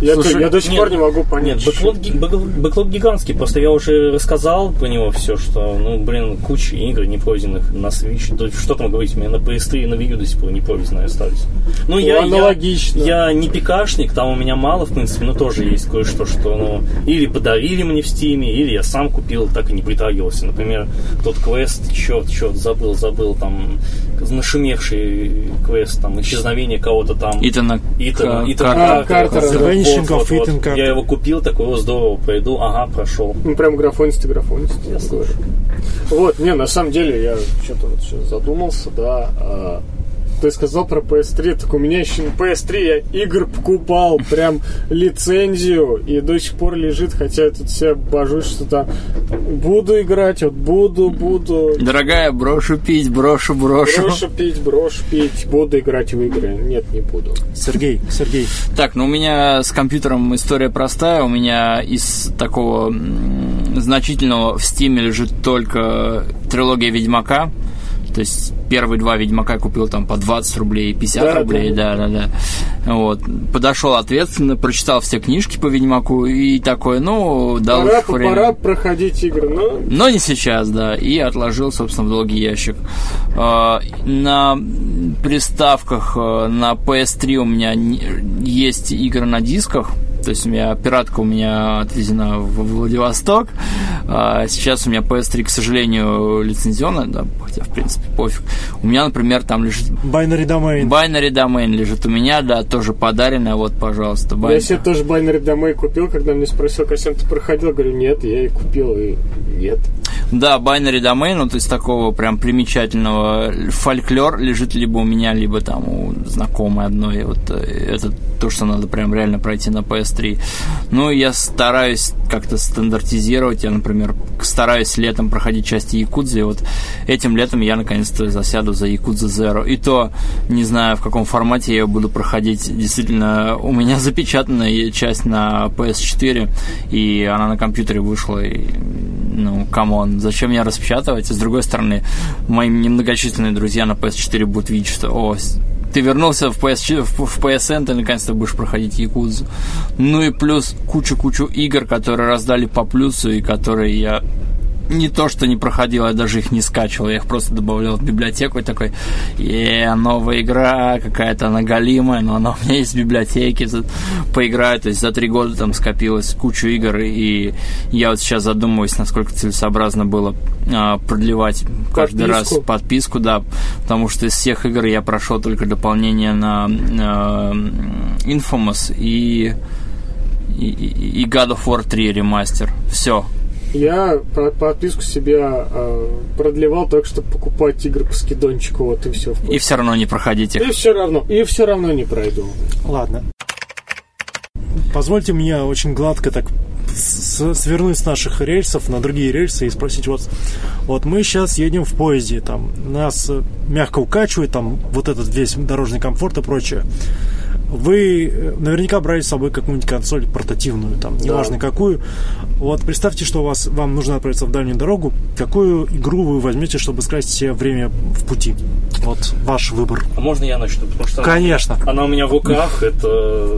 Я, Слушай, я до сих нет, пор не могу понять. Нет, бэклог, бэклог- бэклог гигантский. Просто я уже рассказал про него все, что, ну, блин, куча игр не пройденных на Switch. Да что там говорить, у меня на PS3 и на Wii U до сих пор не пройденные остались. Ну, я, аналогично. Я, я не пикашник, там у меня мало, в принципе, но тоже есть кое-что, что, ну, или подарили мне в Стиме, или я сам купил, так и не притрагивался. Например, тот квест, черт, черт, забыл, забыл, там, нашумевший квест, там, исчезновение кого-то там. Итана Итана, Ка- Итана А, Картера. The да. Vanishing of Ethan Carter. Я его купил, такой, о, здорово, пройду, ага, прошел. Ну, прям графонист и графонист. я говорю. Вот, не, на самом деле, я что-то вот сейчас задумался, да. Ты сказал про PS3, так у меня еще на PS3 я игр покупал, прям лицензию, и до сих пор лежит, хотя я тут себя божусь, что там буду играть, вот буду, буду, Дорогая, брошу пить, брошу, брошу. брошу пить, брошу пить, буду играть в игры. Нет, не буду. Сергей, Сергей. Так, ну у меня с компьютером история простая. У меня из такого значительного в Стиме лежит только трилогия Ведьмака. То есть первые два Ведьмака я купил там по 20 рублей, 50 Да, рублей, да, да, да. Вот. Подошел ответственно, прочитал все книжки по Ведьмаку и такой, ну, дал Пора, их время. пора проходить игры, но Но не сейчас, да. И отложил, собственно, в долгий ящик. А, На приставках э, на PS3 у меня есть игры на дисках. То есть у меня пиратка у меня отвезена в Владивосток. А Сейчас у меня PS3, к сожалению, лицензионная, да, хотя, в принципе, пофиг. У меня, например, там лежит Binary Domain. Binary Domain лежит у меня, да, тоже подаренная, вот, пожалуйста. я Bin- себе тоже Binary Domain купил, когда мне спросил, Касьян, ты проходил? Говорю, нет, я и купил, и нет. Да, binary domain, ну, то есть такого прям примечательного фольклор лежит либо у меня, либо там у знакомой одной. Вот э, это то, что надо прям реально пройти на PS3. Ну, я стараюсь как-то стандартизировать. Я, например, стараюсь летом проходить части Якудзы. И вот этим летом я наконец-то засяду за Якудза Zero. И то, не знаю, в каком формате я ее буду проходить. Действительно, у меня запечатанная часть на PS4, и она на компьютере вышла. И, ну, come on, зачем меня распечатывать? И с другой стороны, мои немногочисленные друзья на PS4 будут видеть, что, о, ты вернулся в, PS, в, PSN, ты наконец-то будешь проходить Якудзу. Ну и плюс кучу-кучу игр, которые раздали по плюсу и которые я не то, что не проходил, я даже их не скачивал, я их просто добавлял в библиотеку и такой, yeah, новая игра, какая-то она галимая, но она у меня есть в библиотеке, поиграю, то есть за три года там скопилось кучу игр, и я вот сейчас задумываюсь, насколько целесообразно было а, продлевать каждый Подписку. раз подписку, да, потому что из всех игр я прошел только дополнение на а, Infamous и, и и God of War 3 ремастер. Все, Я по- подписку себе э, продлевал так, чтобы покупать игры по скидончику, вот и все. и все равно не проходить их. И все равно, и все равно не пройду. Ладно. Позвольте мне очень гладко так свернуть с наших рельсов на другие рельсы и спросить вот, вот мы сейчас едем в поезде, там нас э, мягко укачивает, там вот этот весь дорожный комфорт и прочее. Вы э, наверняка брали с собой какую-нибудь консоль портативную, там, неважно какую. Вот представьте, что у вас, вам нужно отправиться в дальнюю дорогу. Какую игру вы возьмете, чтобы скрасить себе время в пути? Вот ваш выбор. А можно я начну? Потому что Конечно. она у меня в руках, это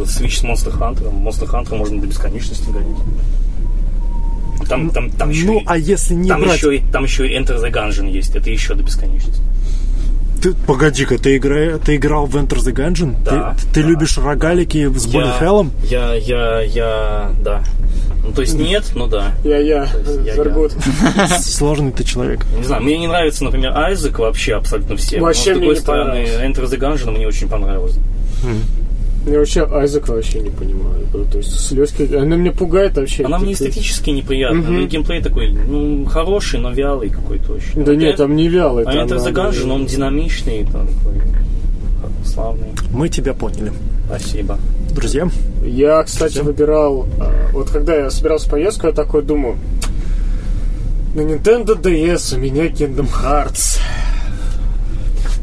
Switch с Monster Hunter. Monster Hunter можно до бесконечности гонять. Там, там, там еще, Ну, и- а если не там, брать... еще, и- там еще и Enter the Gungeon есть, это еще до бесконечности. Ты, погоди-ка, ты, игра... ты играл в Enter the Gungeon? Да, ты ты да. любишь рогалики с Болли Я- Хеллом? Я, я, я, да. Ну, то есть нет, ну да. Я-я. Заргут. Сложный ты человек. Не знаю, мне не нравится, например, Айзек вообще абсолютно все. Вообще Но, с мне другой не стороны, понравился. Enter the Gungeon мне очень понравилось. Я вообще Айзека вообще не понимаю. То есть слезки, она меня пугает вообще. Она мне эстетически неприятна. Мгм. Ну, геймплей такой, ну, хороший, но вялый какой-то очень. Да нет, там не вялый. А надо- Gungeon, он динамичный, там, такой славный. Мы тебя поняли. Спасибо. Друзья, Я, кстати, выбирал... а, Вот когда я собирался в поездку, я такой думаю... На Nintendo DS у меня Kingdom Hearts.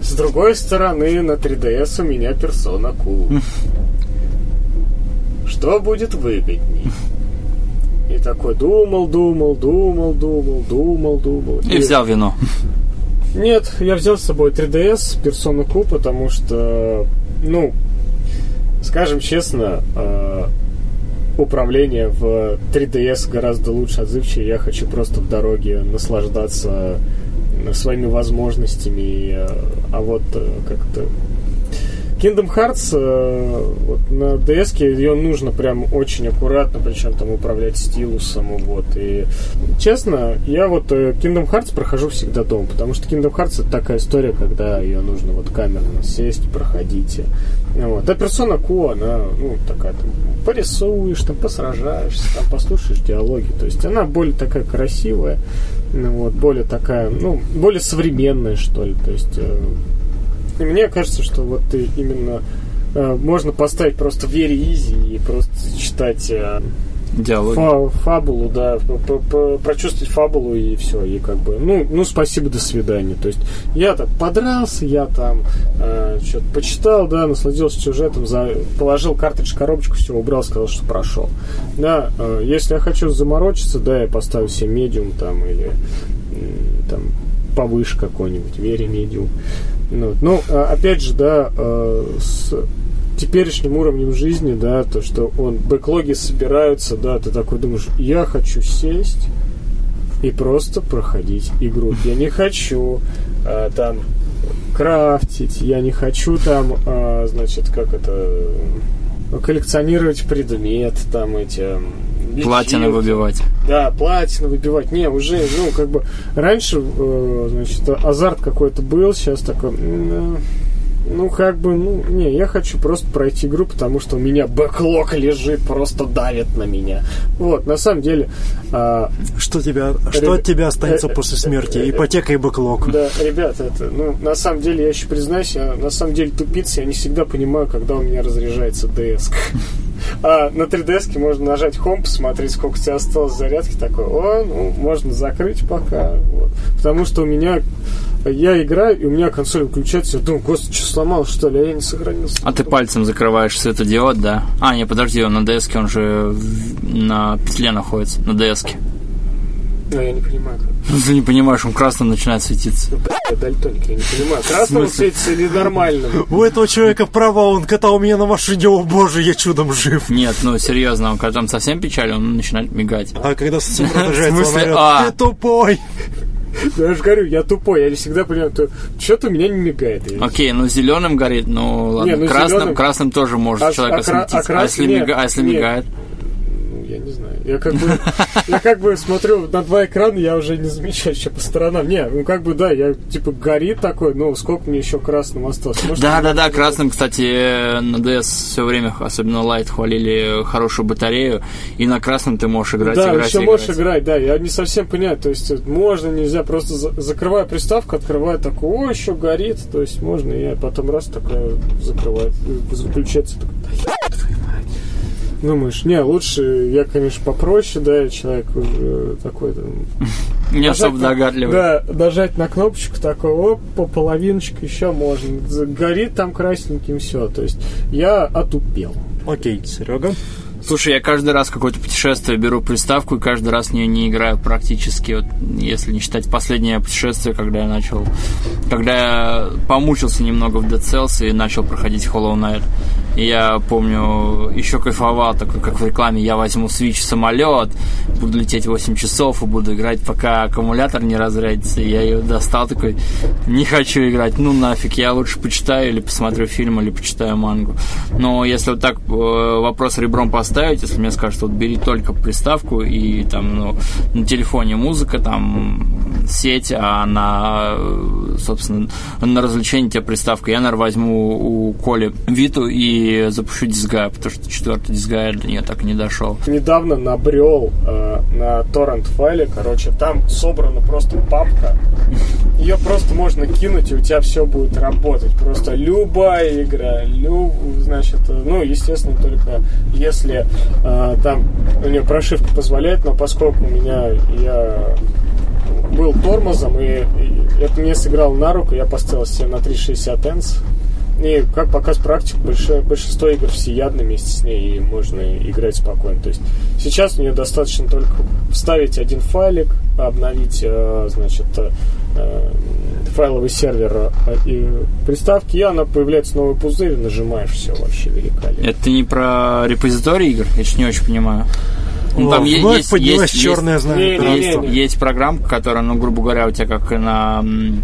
С другой стороны, на 3DS у меня Persona Q. Что будет выгодней? И такой думал, думал, думал, думал, думал, думал. И взял вино. Нет, я взял с собой 3DS, Persona Q, потому что, ну, скажем честно, э, управление в 3DS гораздо лучше, отзывчивее. Я хочу просто в дороге наслаждаться своими возможностями. э, А вот э, как-то Kingdom Hearts э, вот на DS ее нужно прям очень аккуратно, причем там управлять стилусом. Вот. И честно, я вот Kingdom Hearts прохожу всегда дома, потому что Kingdom Hearts это такая история, когда ее нужно вот камерно сесть, проходить. Вот. А персона Q, она, ну, такая там, порисуешь, там, посражаешься, там, послушаешь диалоги. То есть она более такая красивая, вот, более такая, ну, более современная, что ли. То есть э, и мне кажется, что вот ты именно э, можно поставить просто Very Easy и просто читать э, Диалог. фа- фабулу, да, прочувствовать фабулу и все, и как бы, ну, ну, спасибо, до свидания. То есть я так подрался, я там что-то почитал, да, насладился сюжетом, за, положил картридж коробочку, все, убрал, сказал, что прошел. Да, э, если я хочу заморочиться, да, я поставлю себе медиум там или м, там повыше какой-нибудь, Very медиум. Ну, ну, а, опять же, да, э, с теперешним уровнем жизни, да, то, что он бэклоги собираются, да, ты такой думаешь, я хочу сесть и просто проходить игру. Я не хочу э, там крафтить, я не хочу там, э, значит, как это э, коллекционировать предмет, там эти Платины личинки. выбивать. Да, платину выбивать. Не, уже, ну, как бы раньше, э, значит, азарт какой-то был, сейчас такой, э, ну, как бы, ну, не, я хочу просто пройти игру, потому что у меня бэклог лежит, просто давит на меня. Вот, на самом деле, а, что, тебя, что Ребя- от тебя останется э, после э, смерти? э, Ипотека и бэклог. да, ребята, это, ну, на самом деле, я еще признаюсь, я на самом деле тупица, я не всегда понимаю, когда у меня разряжается DS. А на 3DS можно нажать Home, посмотреть, сколько у тебя осталось зарядки, такой, о, ну, можно закрыть пока. Вот. Потому что у меня, я играю, и у меня консоль выключается, я думаю, господи, что сломал, что ли, а я не сохранился. А ты пальцем закрываешь светодиод, да? А, не, подожди, он на ds он же на петле находится, на ds Ну, я не понимаю, как. Ну, Ты не понимаешь, он красным начинает светиться. Ну, дальтоник, я не понимаю, смысле? светится или нормальным? У этого человека права, он катал меня на машине, о боже, я чудом жив. Нет, ну серьезно, он когда там совсем печаль, он начинает мигать. А когда совсем раздражается, он А. ты тупой. Да я же говорю, я тупой, я не всегда понимаю, что-то у меня не мигает. Окей, ну зеленым горит, ну ладно. Не, ну, красным, зелёным- красным тоже может А- человек а кра- осветиться. а А, красный- если, нет, мига- а если нет. мигает? Я не знаю. Я как бы, я как бы смотрю на два экрана, я уже не замечаю еще по сторонам. Не, ну как бы да, я типа горит такой, ну сколько мне еще красным осталось? Может, Да, да, да, красным, кстати, на DS все время, особенно Light, хвалили хорошую батарею, и на красном ты можешь играть, Да, играть, еще играть. можешь играть, да, я не совсем понимаю, то есть э, можно, нельзя, просто за- закрываю приставку, открываю такой, о, еще горит, то есть можно, и я потом раз такая закрываю, э, выключается, такой, Думаешь, не, лучше я, конечно, попроще, да, я человек уже такой там, Не особо догадливый. Да, нажать на кнопочку такой, оп, по половиночку еще можно. Горит там красненьким все. То есть я отупел. Окей, Серега. Слушай, я каждый раз какое-то путешествие беру приставку и каждый раз в нее не играю практически, вот, если не считать последнее путешествие, когда я начал, когда я помучился немного в Dead Cells и начал проходить Hollow Knight. И я помню, еще кайфовал, такой, как в рекламе, я возьму Switch самолет, буду лететь 8 часов и буду играть, пока аккумулятор не разрядится. И я ее достал такой, не хочу играть, ну нафиг, я лучше почитаю или посмотрю фильм, или почитаю мангу. Но если вот так э, вопрос ребром поставить, если мне скажут, вот бери только приставку и там, ну, на телефоне музыка, там сеть, а на, собственно, на развлечение тебе приставка. Я, наверное, возьму у Коли Виту и запущу дисгай, потому что четвертый дисгай до нее так и не дошел. Недавно набрел э, на торрент файле, короче, там собрана просто папка. Ее просто можно кинуть, и у тебя все будет работать. Просто любая игра, люб, значит, э, ну, естественно, только если э, там у нее прошивка позволяет, но поскольку у меня я был тормозом, и, и это мне сыграло на руку, я поставил себе на 360 N's. И как показывает практика, большое, большинство игр всеядны вместе с ней, и можно играть спокойно. То есть сейчас у нее достаточно только вставить один файлик, обновить, э, значит, э, файловый сервер э, и приставки, и она появляется новый пузырь, нажимаешь, все вообще великолепно. Это не про репозиторий игр? Я не очень понимаю. Ну, там вновь есть, поднялась есть, черная есть, знамя. Есть, есть программка, которая, ну, грубо говоря, у тебя как на...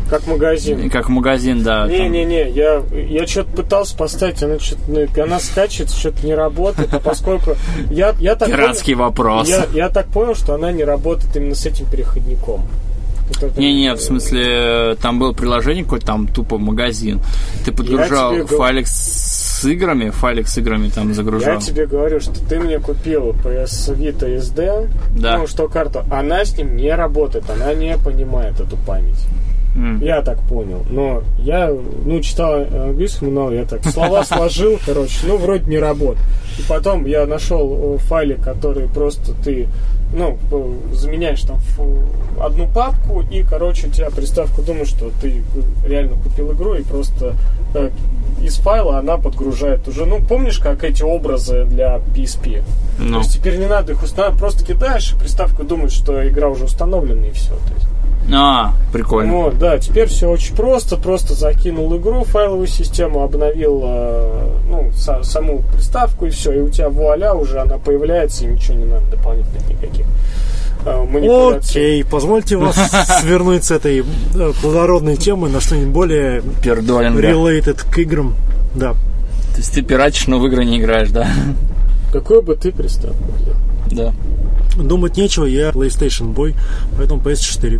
Как магазин. Как магазин, да. Не-не-не, я, я что-то пытался поставить, она, что-то, ну, она скачет, что-то не работает, а поскольку я, я так Пиратский понял, вопрос. Я, я так понял, что она не работает именно с этим переходником. Не-не, в смысле, там было приложение какое-то, там тупо магазин. Ты подгружал файлик с играми, файлик с играми там загружал. Я тебе говорю, что ты мне купил PS Vita SD, да. ну, что карту, она с ним не работает, она не понимает эту память. Mm. Я так понял. Но я, ну, читал английский много, я так слова сложил, короче, ну, вроде не работает. И потом я нашел файлик, который просто ты ну, заменяешь там одну папку, и, короче, у тебя приставка думает, что ты реально купил игру, и просто э, из файла она подгружает уже. Ну, помнишь, как эти образы для PSP? Ну. То есть теперь не надо их устанавливать, просто кидаешь, и приставка думает, что игра уже установлена, и все. То есть. А, прикольно. Вот, да, теперь все очень просто. Просто закинул игру, файловую систему, обновил э, ну, са- саму приставку и все. И у тебя вуаля уже она появляется, и ничего не надо дополнительных никаких э, Окей, позвольте вас свернуть с этой э, плодородной темы на что-нибудь более related к играм. Да. То есть ты пиратишь, но в игры не играешь, да? Какой бы ты приставку взял? Да. Думать нечего, я PlayStation Boy, поэтому PS4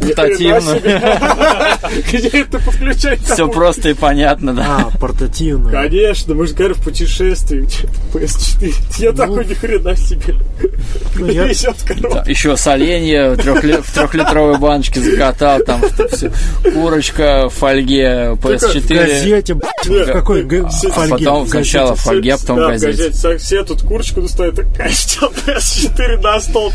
портативно. Где это подключать? Все просто и понятно, да. А, портативно. Конечно, мы же говорим в путешествии, PS4. Я такой ни хрена себе. Ну, Еще соленье в трехлитровой баночке закатал, там все. Курочка в фольге PS4. В газете, в какой фольге? Потом сначала в фольге, потом в газете. Все тут курочку достают, такая PS4 на стол.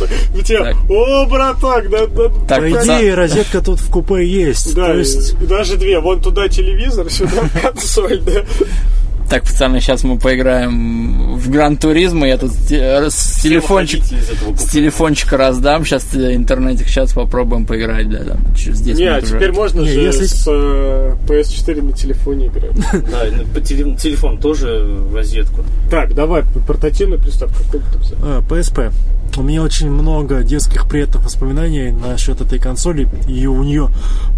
О, браток, да, так, по идее, розетка тут в купе есть. Да, есть... даже две. Вон туда телевизор, сюда консоль, да. Так, пацаны, сейчас мы поиграем в Гран Туризма. Я тут с телефончик, с телефончика раздам. Сейчас интернетик, сейчас попробуем поиграть, да, там, через 10 Не, минут. а теперь можно Не, же если... с э, PS4 на телефоне играть. Да, по телефон тоже в розетку. Так, давай, портативную приставку. Какую ты взял? PSP. У меня очень много детских приятных воспоминаний насчет этой консоли. И у нее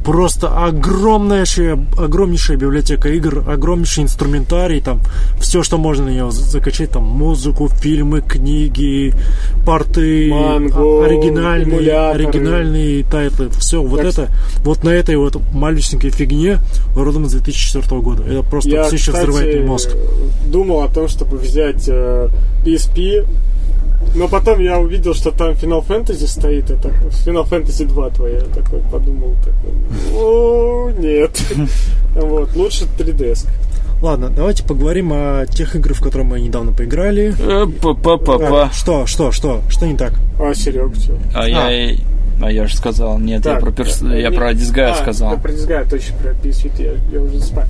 просто огромнейшая, огромнейшая библиотека игр, огромнейший инструментарий. Там все, что можно на нее закачать. Там музыку, фильмы, книги, порты, мангу, оригинальные, оригинальные title ы. Все, вот так... это, вот на этой вот малюсенькой фигне родом с 2004 года. Это просто Я, все еще взрывает мне мозг. думал о том, чтобы взять э, PSP но потом я увидел, что там Final Fantasy стоит, это Final Fantasy 2 твоя. Я такой подумал, такой, о, нет. Вот, лучше 3DS. Ладно, давайте поговорим о тех играх, в которые мы недавно поиграли. Э, Па-па-па-па. Что, что, что? Что не так? А, Серег, все. А, я... А я же сказал, нет, так, я про перс... я про Disgaea а, сказал. про Disgaea, точно, про PSVT, я, я уже спаю.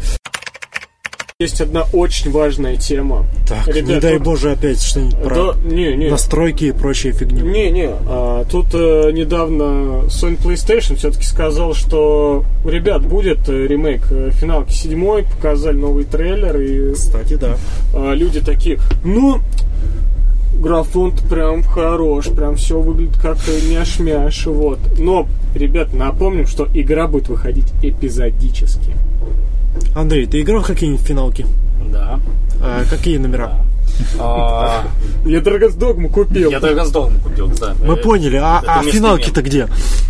Есть одна очень важная тема. Так, не Ребят, дай тут- боже опять что-нибудь про Да, не, не. настройки и прочие фигню. Не, не, а, тут э, недавно Sony PlayStation все-таки сказал, что, ребят, будет э, ремейк э, финалки седьмой, показали новый трейлер, и Кстати, да. а, люди такие, ну, графон прям хорош, прям все выглядит как няш-мяш, вот. Но, ребят, напомним, что игра будет выходить эпизодически. Андрей, ты играл в какие-нибудь финалки? Да. А, какие номера? А, Я Dragon's Dogma купил. Я Dragon's Dogma купил, да. Мы Э, поняли, а, а финалки-то где?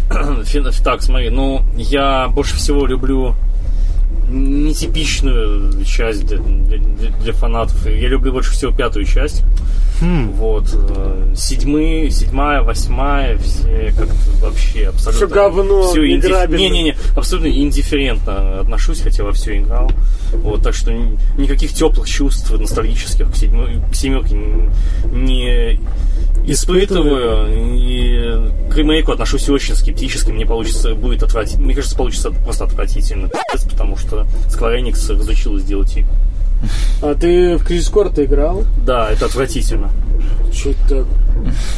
Так, смотри, ну, я больше всего люблю нетипичную часть для, для- для фанатов. Я люблю больше всего пятую часть. Хм, Вот. э, Седьмые, седьмая, восьмая, все как-то вообще абсолютно... Всё говно, всё инди- играбельно. Не-не-не, абсолютно индифферентно отношусь, хотя во все играл. Вот, так что ни- никаких теплых чувств ностальгических к, седьмой, к семерке не испытываю. И к ремейку отношусь очень скептически. Мне получится, будет отвратительно. Мне кажется, получится просто отвратительно. Потому что Square Enix разучилась делать игры. А ты в Crisis Core играл? Да, это отвратительно. Что так?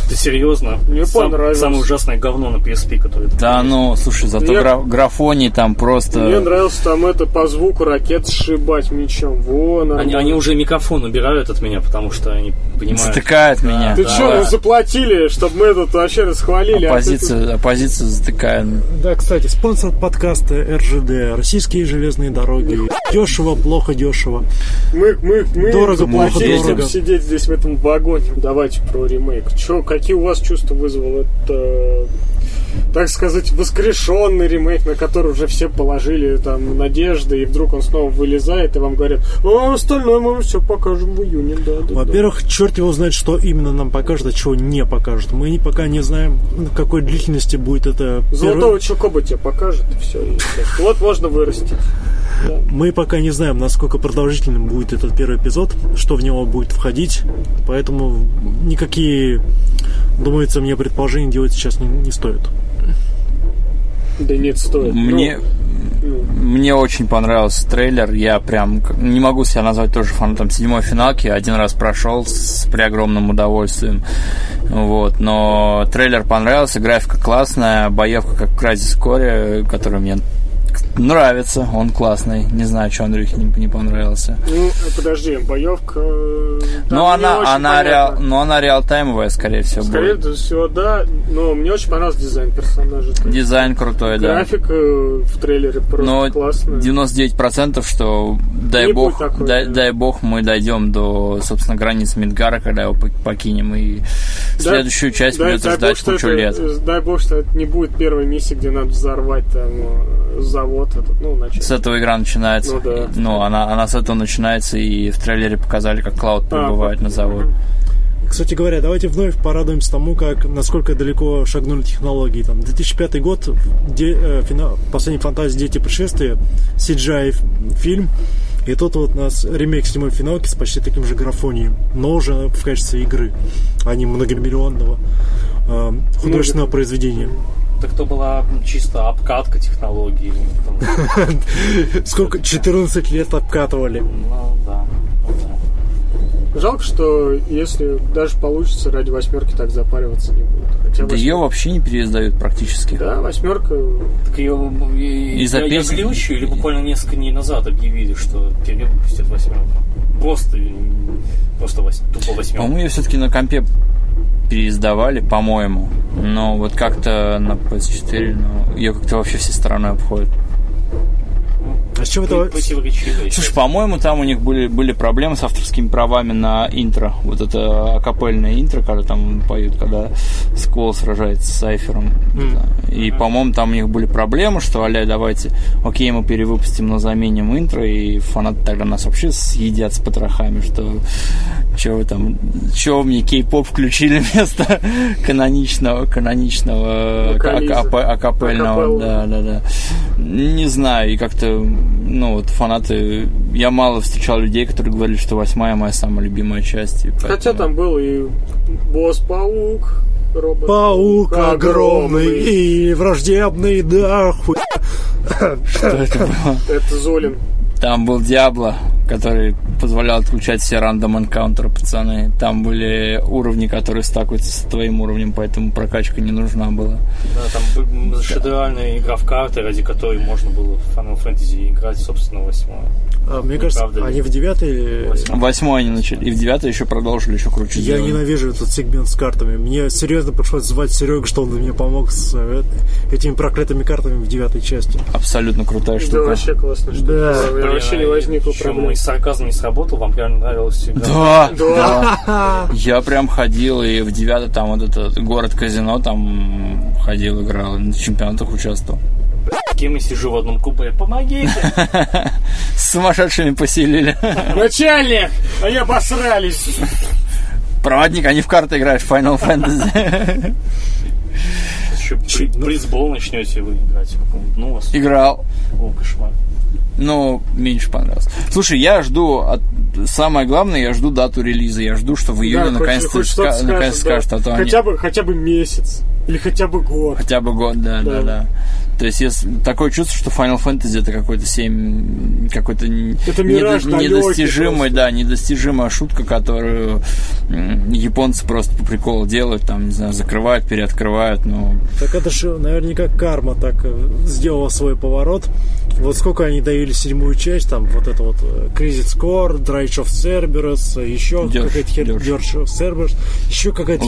Ты серьезно? Мне Сам- понравилось. Самое ужасное говно на PSP, которое... ты Да ну, слушай, зато Я- гра- графоний там просто... Мне нравилось там это по звуку ракет сшибать мечом. Во, Они, нормально. они уже микрофон убирают от меня, потому что они понимают... Затыкает меня. Ты Да, что, да. мы заплатили, чтобы мы этот вообще расхвалили? а ты Оппозицию, оппозицию затыкает. Да, кстати, спонсор подкаста РЖД, российские железные дороги. Дешево, плохо, дешево. тут- Мы, мы, мы Дорого, плохо, дорого. сидеть здесь в этом вагоне. Давайте про ремейк. Чё, какие у вас чувства вызвал это, так сказать, воскрешенный ремейк, на который уже все положили там надежды, и вдруг он снова вылезает, и вам говорят, а остальное мы все покажем в июне, да, да, да». Во-первых, черт его знает, что именно нам покажет, а чего не покажет. Мы пока не знаем, на какой длительности будет это Золотого первый- Чокоба тебе покажет, и все. Вот можно вырастить. Да. Мы пока не знаем, насколько продолжительным будет этот первый эпизод, что в него будет входить, поэтому никакие, думается мне, предположения делать сейчас не, не стоит. Да нет, стоит. Мне, Ну, мне очень понравился трейлер. Я прям не могу себя назвать тоже фанатом седьмой финалки. Один раз прошел с при огромным удовольствием. Вот. Но трейлер понравился, графика классная, боевка как в Crysis Core, которая мне нравится. Он классный. Не знаю, что Андрюхе не, не понравился. ну, подожди, боевка... э, там Но не она, она, реал, но она реалтаймовая, скорее всего, Скорее будет. всего, да, но мне очень понравился дизайн персонажа. Дизайн крутой, да. Графика э, в трейлере просто Но классная. 99% что дай Не бог, такой, дай, да. дай бог мы дойдем до, собственно, границ Мидгара, когда его пок- покинем, и Да- следующую часть дай- придется ждать бог, кучу это- лет. Дай бог, что это не будет первой миссии, где надо взорвать там э, завод этот, ну, начать. С этого игра начинается. Ну да. Ну, она, она с этого начинается, и в трейлере показали, как Клауд прибывает на завод. Кстати говоря, давайте вновь порадуемся тому, как насколько далеко шагнули технологии. Там 2005 год, де, э, финал, последний фантазии Дети пришествия, CGI фильм. И тут вот у нас ремейк седьмой финалки с почти таким же графонием, но уже в качестве игры, а не многомиллионного э, художественного произведения. Так то была чисто обкатка технологий. Там, Сколько? 14 лет обкатывали. Ну, да. Жалко, что если даже получится ради восьмерки так запариваться не будет. Хотя Да восьмерка- ее вообще не пересдают практически. Да, восьмерка. Так ее и, Из-за я, я песни? глючу, или буквально несколько дней назад объявили, что перевыпустят восьмерку. Просто, просто вось- тупо восьмерку. По-моему, ее все-таки на компе переиздавали, по-моему. Но вот как-то на PS4, ну, ее как-то вообще все стороны обходят. А с чего Про- это... Слушай, по-моему, там у них были, были проблемы с авторскими правами на интро. Вот это акапельное интро, когда там поют, когда Сквол сражается с Айфером. Да. И, по-моему, там у них были проблемы, что, аля, давайте, окей, мы перевыпустим, но заменим интро, и фанаты тогда нас вообще съедят с потрохами, что что вы там, вы мне кей-поп включили вместо каноничного, каноничного Вокализа. акап- акапельного, Акапелла. да, да, да. Не знаю, и как-то, ну, вот фанаты... Я мало встречал людей, которые говорили, что восьмая моя самая любимая часть. и Хотя поэтому- там был и босс-паук, робот. Паук огромный и враждебный, да, хуй. Что это было? Это Золин. Там был Диабло, который позволял отключать все рандом энкаунтеры, пацаны. Там были уровни, которые стакаются с твоим уровнем, поэтому прокачка не нужна была. Да, там б- шедевральная игра в карты, ради которой можно было в Final Fantasy играть, собственно, восьмое. А, мне Ну, кажется, правда ли? они в. Восьмое. Восьмой они начали, и в девятый еще продолжили, еще круче Я сделали. ненавижу этот сегмент с картами. Мне серьезно пришлось звать Серегу, что он мне помог с э, этими проклятыми картами в девятой части. Абсолютно крутая Да, штука. вообще классно, что Да. Вообще не а возникло проблем. мой сарказм не сработал, вам реально нравилась игра? Да, да. Я прям ходил и в девятый там вот этот город казино там ходил, играл, на чемпионатах участвовал. Кем я сижу в одном купе? Помогите! С сумасшедшими поселили. Начальник! А я обосрались! Проводник, они в карты играешь, Final Fantasy. Еще при- призбол начнете вы играть. Ну, вас... Играл. О, кошмар. Ну, меньше понравилось. Слушай, я жду, от- самое главное, я жду дату релиза. Я жду, что в июле Да, наконец-то ска- наконец да. скажут, а то они... хотя, бы, хотя бы месяц. Или хотя бы год. Хотя бы год, да, да, Да. да. То есть если, такое чувство, что Final Fantasy это какой-то 7, какой-то Это мираж недо- недостижимый, просто. да, недостижимая шутка, которую японцы просто по приколу делают, там, не знаю, закрывают, переоткрывают, ну, Так это же наверняка карма так э, сделала свой поворот. Вот сколько они доили седьмую часть, там вот это вот э, Crisis Core, Dredge of Cerberus, э, еще какая-то херня, Dirge. Dirge of Cerberus, еще какая-то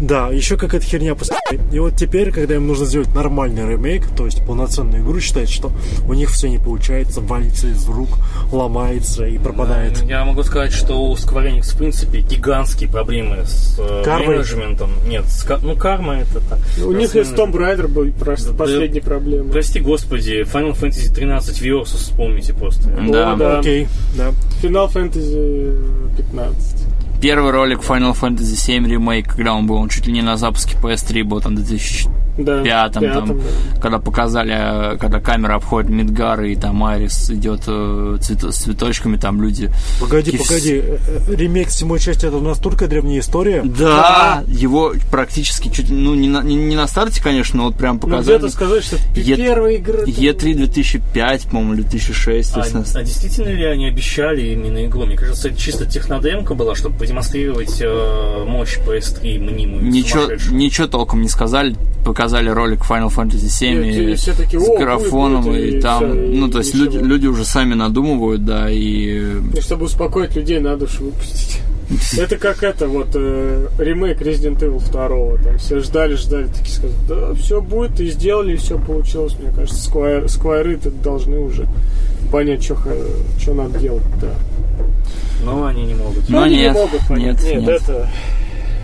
Да, еще какая-то херня после И вот теперь, когда им нужно сделать нормальный ремейк, то есть полноценную игру, считают, что у них все не получается, валится из рук, ломается и пропадает. Я могу сказать, что у Square Enix, в принципе, гигантские проблемы с э, Кармой? менеджментом. Нет, с ну карма это так. У них и с Tomb Raider были просто Да. последние проблемы. Прости господи, Final Fantasy 13 Versus вспомните просто. да. О, да. Окей, да. Final Fantasy 15. Первый ролик Final Fantasy 7 ремейк, когда он был, он чуть ли не на запуске PS3 был, там, в 2000 Да, пятом, пятом, там, да. когда показали, э, когда камера обходит Мидгар, и там Айрис идет э, цвето- с цветочками, там люди... Погоди, Такие погоди, э, ремейк седьмой части это настолько древняя история. Да, его практически чуть, ну, не на, не, не на старте, конечно, но вот прям Ну, показали. где-то сказать, что Е- первая игра. E3 2005, по-моему, или 2006. А, а действительно ли они обещали именно игру? Мне кажется, это чисто технодемка была, чтобы продемонстрировать э, мощь PS3 мнимую. Ничего, ничего толком не сказали. Показали ролик Final Fantasy 7 И- и и все с «О, будет, графоном, будет», и, и там, всё, и ну, то есть люди, люди уже сами надумывают, да, и И чтобы успокоить людей, надо уж выпустить. Это как это, вот, э, ремейк Resident Evil 2. Там все ждали, ждали, такие сказали, да, все будет, и сделали, и все получилось. Мне кажется, это должны уже понять, что надо делать, да. Но они не могут. Но они нет, не могут понять. нет, нет. это...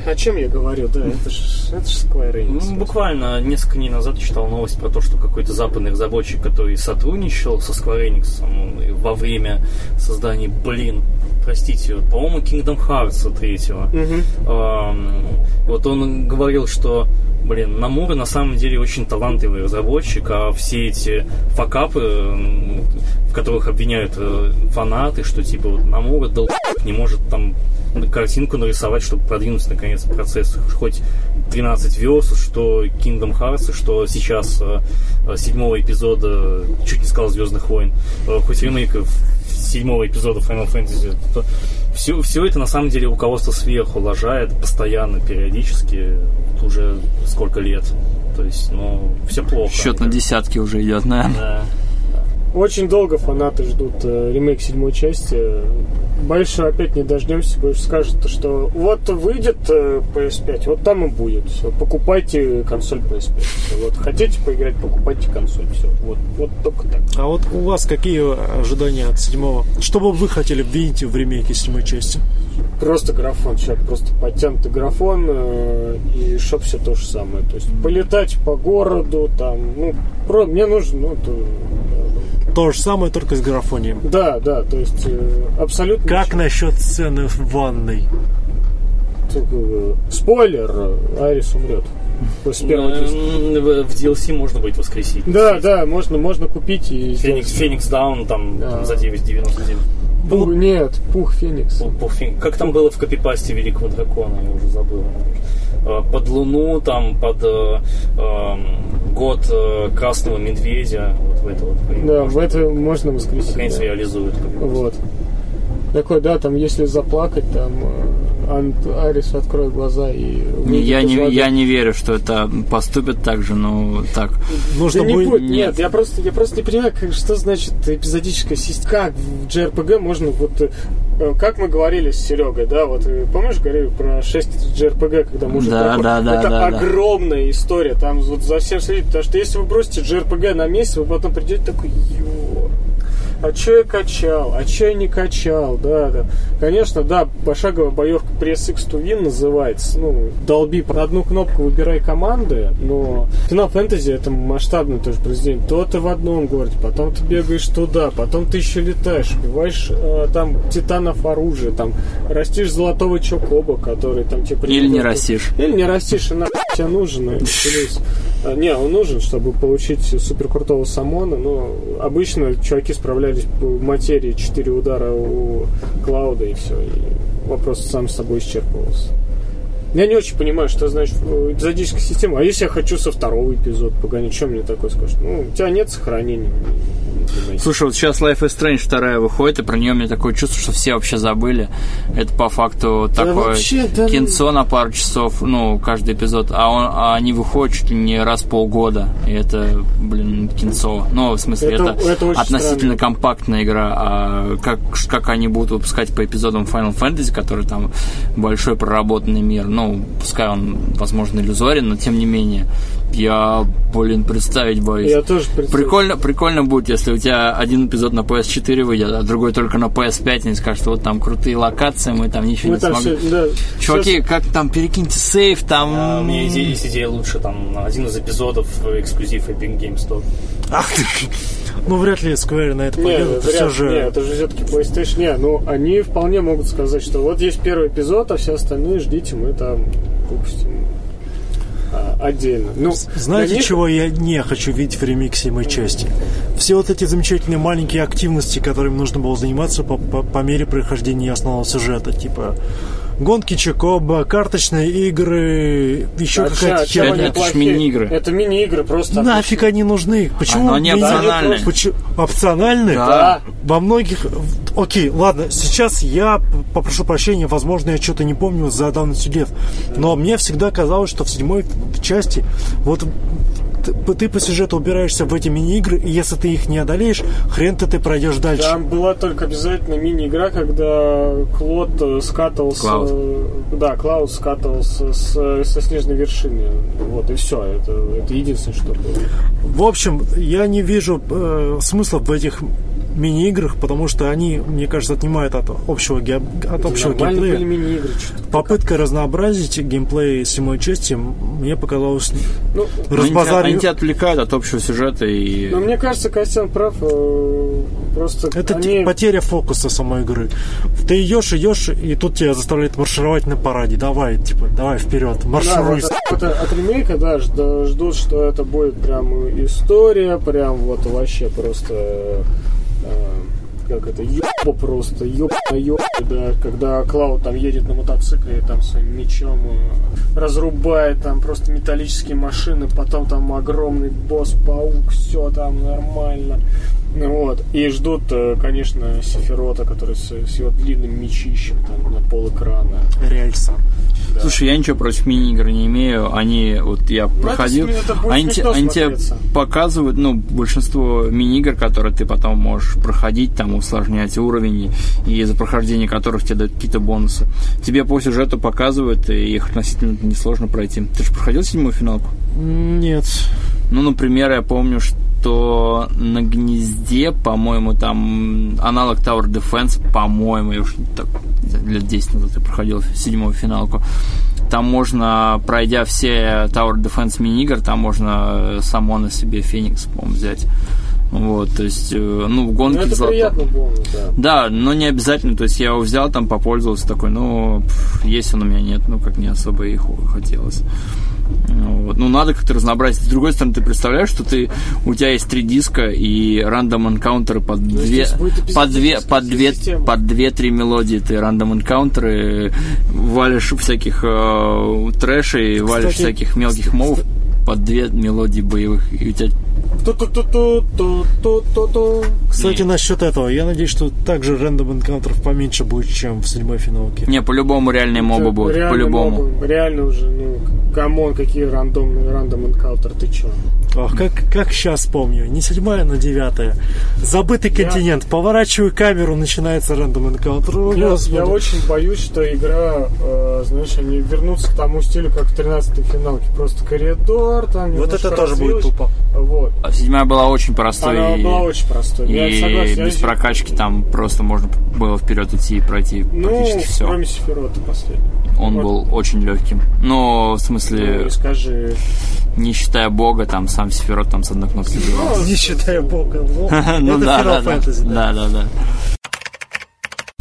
О чем я говорю, да, это ж, это ж Square Enix. Ну, буквально несколько дней назад читал новость про то, что какой-то западный разработчик, который сотрудничал со Square Enix во время создания, блин, простите, по-моему, Kingdom Hearts 3. Мгм. Эм, вот он говорил, что, блин, Намура на самом деле очень талантливый разработчик, а все эти факапы, в которых обвиняют э, фанаты, что типа вот Намура дол не может там картинку нарисовать, чтобы продвинуть наконец процесс. Хоть 13 верс, что Kingdom Hearts, что сейчас э, э, седьмого эпизода, чуть не сказал Звездных войн, хоть ремейков седьмого эпизода Final Fantasy, то все, все это на самом деле руководство сверху лажает постоянно, периодически, вот уже сколько лет. То есть, ну, все плохо. счет на десятки уже идет, наверное. Да. Очень долго фанаты ждут э, ремейк седьмой части. Больше опять не дождемся, больше скажут, что вот выйдет э, PS5, вот там и будет. Все, покупайте консоль PS5. Всё, вот хотите поиграть, покупайте консоль. Все, вот, вот только так. А вот у вас какие ожидания от седьмого? Что бы вы хотели видеть в ремейке седьмой части? Просто графон, человек, просто подтянутый графон, э, и чтоб все то же самое. То есть полетать по городу, там, ну, про, мне нужно, ну, то, То же самое, только с графонием. да, да, то есть э, абсолютно Как ничего. насчет сцены в ванной? Э, Спойлер, э, Айрис умрет. После первого В в DLC можно будет воскресить. Да, да, можно, можно купить и Феникс. Феникс Даун там, там за 9.99. Пух, нет, пух Феникс. По- по фи- Как там было в копипасте Великого Дракона, я уже забыл. Э, Под Луну, там, под э, эм, год э, Красного Медведя. Вот в это вот. Да, в это можно воскресить. Наконец да. реализуют. как. Вот. Такой, да, там, если заплакать, там, э, Арис откроет глаза и... Я не, воды. я не верю, что это поступит так же, ну, так. Нужно Да не будет... будет, Нет. нет, я просто, я просто не понимаю, как- что значит эпизодическая система. Как в JRPG можно, вот, э, как мы говорили с Серегой, да, вот, э, помнишь, говорили про 6 JRPG, когда мы уже Да, да, да, Это да, да. огромная история, там вот за всем следить, потому что если вы бросите JRPG на месяц, вы потом придете такой, ё а чё я качал, а чё я не качал, да, да. Конечно, да, пошаговая боевка Press X Win называется. Ну, долби по одну кнопку, выбирай команды, но Final Fantasy это масштабное тоже произведение. То ты в одном городе, потом ты бегаешь туда, потом ты еще летаешь, убиваешь э, там титанов оружие, там растишь золотого чокоба, который там тебе Или не растишь. Или не растишь, и нахуй тебе нужен. А, Не, он нужен, чтобы получить супер крутого самона, но обычно чуваки справлялись по материи 4 удара у Клауда и все. И вопрос сам с собой исчерпывался. Я не очень понимаю, что значит э, эпизодическая система. А если я хочу со второго эпизода погонять, что мне такое скажешь? Ну, у тебя нет сохранения. Слушай, вот сейчас Life is Strange вторая выходит, и про нее у меня такое чувство, что все вообще забыли. Это по факту такое вообще, да кинцо на пару часов, ну, каждый эпизод, а, он, а они выходят чуть ли не раз в полгода. И это, блин, кинцо. Ну, в смысле, Это- это, это относительно странно. компактная игра. А как, как они будут выпускать по эпизодам Final Fantasy, который там большой проработанный мир, ну, пускай он, возможно, иллюзорен, но тем не менее, я, блин, представить боюсь. Я тоже представляю. Прикольно, прикольно будет, если у тебя один эпизод на PS4 выйдет, а другой только на PS5, и они скажут, вот там крутые локации, мы там ничего Мы не там смогли. все, да, Чуваки, щас- как там, перекиньте сейф, там... А, у меня идея, есть идея лучше, там, один из эпизодов э, эксклюзив Epic Game Store. Ах ты. Ну, вряд ли Square на это пойдет. Это все же... не, это же все-таки PlayStation. Не, ну они вполне могут сказать, что вот есть первый эпизод, а все остальные ждите, мы там выпустим а, отдельно. Ну, Знаете, них- чего я не хочу видеть в ремиксе седьмой части? Все вот эти замечательные маленькие активности, которыми нужно было заниматься по, по- по мере прохождения основного сюжета, типа гонки Чикоба, карточные игры, еще А какая-то херня. Это ж плохие? мини-игры. Это мини-игры просто. Нафиг они нужны? Почему Но они опциональны. Почему- Опциональны? Да. Во многих... Окей, ладно, сейчас я попрошу прощения, возможно, я что-то не помню за данный сюжет, но мне всегда казалось, что в седьмой части вот ты, ты по сюжету убираешься в эти мини-игры, и если ты их не одолеешь, хрен ты, ты пройдешь дальше. Там была только обязательно мини-игра, когда Клод э, скатывался... Клауд. э, Да, Клауд скатывался с, э, со снежной вершины. Вот, и все. Это, это единственное, что было. В общем, я не вижу э, смысла в этих мини-играх, потому что они, мне кажется, отнимают от общего, ге- от общего геймплея. были мини-игры. Попытка разнообразить геймплей седьмой части мне показалось Ну, Они тебя, разбазарив- они тебя отвлекают от общего сюжета и... но мне кажется, Костян прав. э, Просто Это они... потеря фокуса самой игры. Ты идешь, идешь, и тут тебя заставляют маршировать на параде. Давай, типа, давай вперед, Да, маршируй. вот от, от ремейка, да, жд- ждут, что это будет прям история, прям вот вообще просто как это, ёба просто, ёба, ёба, да, когда Клауд там едет на мотоцикле и там своим мечом э, разрубает там просто металлические машины, потом там огромный босс-паук, все там нормально. Вот. И ждут, э, конечно, Сефирота, который с, с его длинным мечищем там на пол экрана. Рельса. Слушай, я ничего против мини-игр не имею. Они, вот я проходил, это- это будет они, они тебе показывают, ну, большинство мини-игр, которые ты потом можешь проходить, там, усложнять уровень, и за прохождение которых тебе дают какие-то бонусы. Тебе по сюжету показывают, и их относительно несложно пройти. Ты же проходил седьмую финалку? Нет. Ну, например, я помню, что на гнезде, по-моему, там аналог Tower Defense, по-моему, я уж так, лет 10 назад я проходил седьмую финалку. Там можно, пройдя все Tower Defense мини-игр, там можно э, самона себе Феникс, по-моему, взять. Вот, то есть, э, ну, в Ну, гонке это золото- приятно бонус, да. да, но не обязательно. То есть я его взял, там попользовался, такой, ну, есть он у меня, нет, ну, как не особо и хо- хотелось. Ну, вот. ну, надо как-то разнообразить. С другой стороны, ты представляешь, что ты, у тебя есть три диска и рандом энкаунтеры под две, здесь будет под две, под две, под две-три мелодии ты рандом энкаунтеры валишь всяких э, трэшей, валишь Кстати, всяких мелких мовов под две мелодии боевых, и у тебя. Кстати, насчет этого, я надеюсь, что также random encounter ов поменьше будет, чем в седьмой финалке. Не, по-любому реальные мобы будут, Реально по-любому. мобы, Реально уже, ну, come on, какие рандомные random encounter, ты чё? Ох, как, как сейчас помню, не седьмая, но девятая. Забытый континент, поворачиваю камеру, начинается random encounter. О, Я, я очень боюсь, что игра, э, знаешь, они вернутся к тому стилю, как в 13-й финалке. Просто коридор, там Вот это тоже будет тупо. Вот. А седьмая была очень простой. Она и- была очень простой. И я согласен. Я без здесь- прокачки там просто можно было вперед идти и пройти Ну, практически все. кроме Сефирота последний. Он вот. был очень легким. Но, в Ну, смысле, и скажи. не считая бога, там сам Сефирот там с одной кнопки убивал. Не считая бога. Ну, Ну да, да, Fantasy, да, да, да.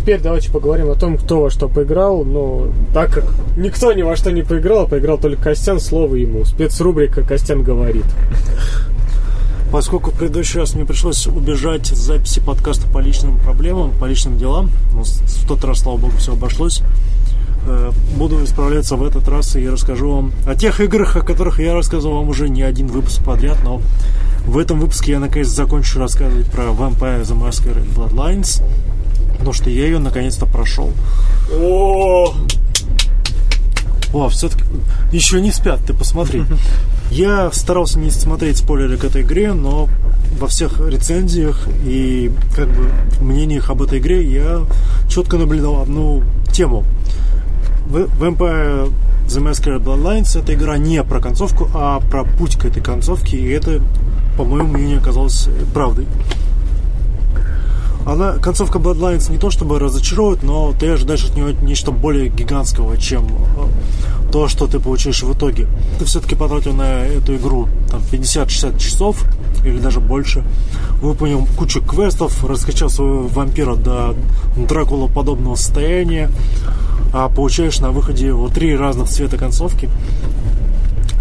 Теперь давайте поговорим о том, кто во что поиграл. Но так как никто ни во что не поиграл, а поиграл только Костян, слово ему. Спецрубрика «Костян говорит». Поскольку в предыдущий раз мне пришлось убежать с записи подкаста по личным проблемам, по личным делам, ну, в тот раз, слава богу, все обошлось, э, буду исправляться в этот раз и расскажу вам о тех играх, о которых я рассказывал вам уже не один выпуск подряд, но в этом выпуске я наконец закончу рассказывать про Vampire the Masquerade Bloodlines, потому что я ее наконец-то прошел. О, О, все-таки еще не спят, ты посмотри. Я старался не смотреть спойлеры к этой игре, но во всех рецензиях и как бы мнениях об этой игре я четко наблюдал одну тему. В- Vampire The Masquerade Bloodlines это игра не про концовку, а про путь к этой концовке, и это, по моему мнению, оказалось правдой. Она, концовка Bloodlines не то чтобы разочаровывает, но ты ожидаешь от нее нечто более гигантского, чем э, то, что ты получаешь в итоге. Ты все-таки потратил на эту игру там, 50-60 часов или даже больше. Выполнил кучу квестов, раскачал своего вампира до Дракула подобного состояния, а получаешь на выходе вот три разных цвета концовки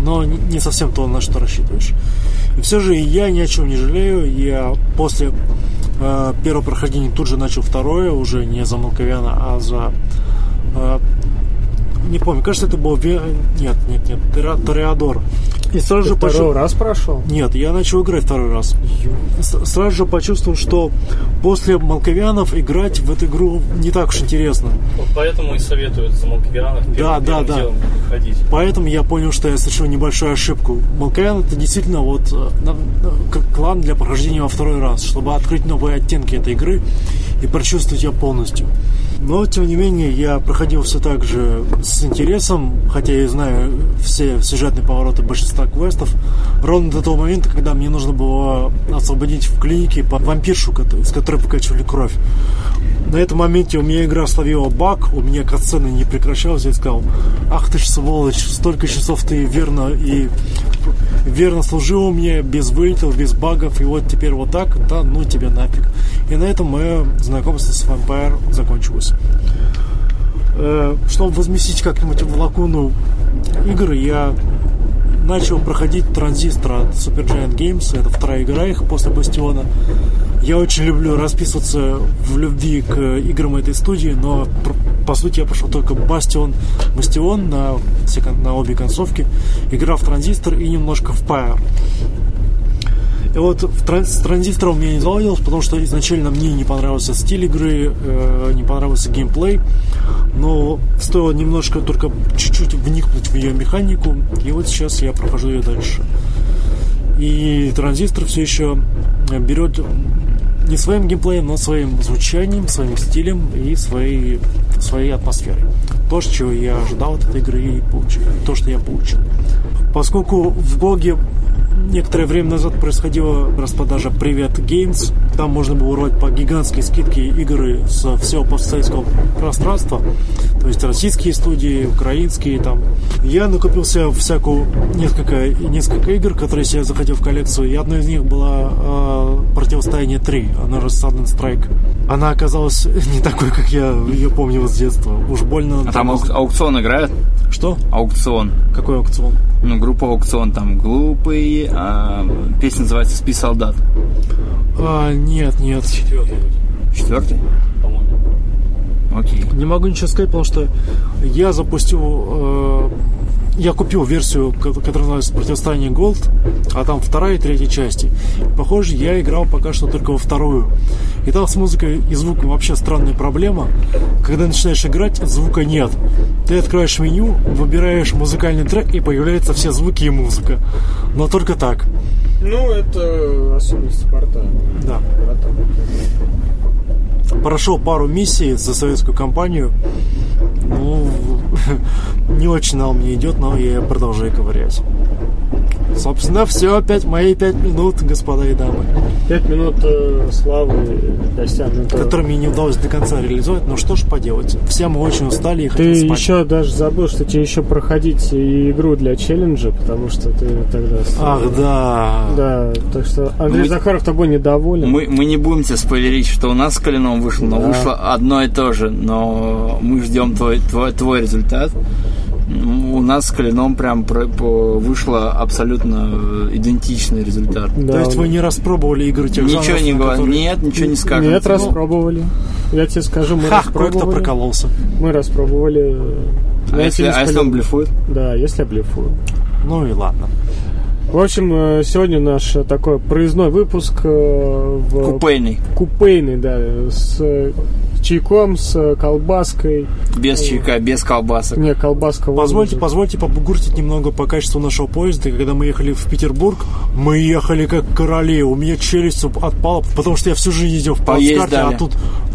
но не совсем то, на что рассчитываешь. И все же я ни о чем не жалею. Я после э, первого прохождения тут же начал второе, уже не за Малковяна, а за... не помню, кажется, это был... Ве- Нет, нет, нет, Тора- Тореадор. И сразу ты же второй пошел... раз прошел? Нет, я начал играть второй раз. Сразу же почувствовал, что после Малковянов играть в эту игру не так уж интересно. Вот поэтому и советуют за Малковианов Да, первым, да, первым да. ходить. Поэтому я понял, что я совершил небольшую ошибку. Малкаян это действительно вот э, как клан для прохождения во второй раз, чтобы открыть новые оттенки этой игры и прочувствовать ее полностью. Но, тем не менее, я проходил все так же с интересом, хотя я знаю все сюжетные повороты большинства квестов, ровно до того момента, когда мне нужно было освободить в клинике вампиршу, с которой покачивали кровь. На этом моменте у меня игра словила баг, у меня катсцена не прекращалась, я сказал, ах ты ж сволочь, столько часов ты верно и верно служил меня, без вылетов, без багов, и вот теперь вот так, да ну тебя нафиг. И на этом мое знакомство с Vampire закончилось. Э, Чтобы возместить как-нибудь в лакуну игры, я начал проходить транзистор от Supergiant Games. Это вторая игра их после Бастиона. Я очень люблю расписываться в любви к играм этой студии, но по сути я пошел только Бастион, Бастион на, все на обе концовки, игра в транзистор и немножко в Pyre. И вот в тран- с транзистором мне не заладилось, потому что изначально мне не понравился стиль игры, э, не понравился геймплей, но стоило немножко только чуть-чуть вникнуть в ее механику, и вот сейчас я прохожу ее дальше. И транзистор все еще берет не своим геймплеем, но своим звучанием, своим стилем и своей, своей атмосферой. То, чего я ожидал от этой игры и получил, то, что я получил. Поскольку в Гоге некоторое время назад происходила распродажа Привет Games. Там можно было урвать по гигантской скидке игры со всего постсоветского пространства. То есть российские студии, украинские там. Я накупился всякую несколько, несколько игр, которые себе захотел в коллекцию. И одной из них была э, Противостояние 3, она же Sudden Strike. Она оказалась не такой, как я ее помнил с детства. Уж больно... А там аук- аукцион играет? Что? Аукцион. Какой аукцион? Ну, группа аукцион там глупые, а песня называется «Спи, солдат». А, нет, нет. Четвертый, Четвертый? по-моему. Окей. Не могу ничего сказать, потому что я запустил э, я купил версию, ко- которая называется «Противостояние Gold», а там вторая и третья части. Похоже, я играл пока что только во вторую. И там с музыкой и звуком вообще странная проблема. Когда начинаешь играть, звука нет. Ты открываешь меню, выбираешь музыкальный трек, и появляются все звуки и музыка. Но только так. Ну, это особенность порта. Да. Прошел пару миссий за советскую компанию. Ну, не очень нам мне идет, но я продолжаю ковырять. Собственно, все, опять мои пять минут, господа и дамы, Пять минут э, славы гостям. Это- которые мне не удалось до конца реализовать. Ну что ж поделать, все мы очень устали и Ты спать. еще даже забыл, что тебе еще проходить и игру для челленджа, потому что ты тогда... Ах, да. Да, так что Андрей Мы- Захаров тобой недоволен. Мы, мы не будем тебе спойлерить, что у нас с Калином вышло, но Да. вышло одно и то же. Но мы ждем твой, твой, твой результат. У нас с Калином прям про- по- вышло абсолютно э, идентичный результат. Да, То есть вы не распробовали игры тех Ничего жанров, не говорю. которые- Нет, ничего не скажем. Нет, Ну, распробовали. Я тебе скажу, мы Ха, кое-кто распробовали. прокололся. Мы распробовали. А Я если, а если он блефует? Да, если я блефую. Ну и ладно. В общем, э, сегодня наш э, такой проездной выпуск э, в Купейный. купейный, да, с чайком, с колбаской. Без чайка, без колбасок. Не, колбаска. вон Позвольте, уже. позвольте побугуртить немного по качеству нашего поезда. Когда мы ехали в Петербург, мы ехали как короли. У меня челюсть отпала, потому что я всю жизнь ездил в плацкарте, а тут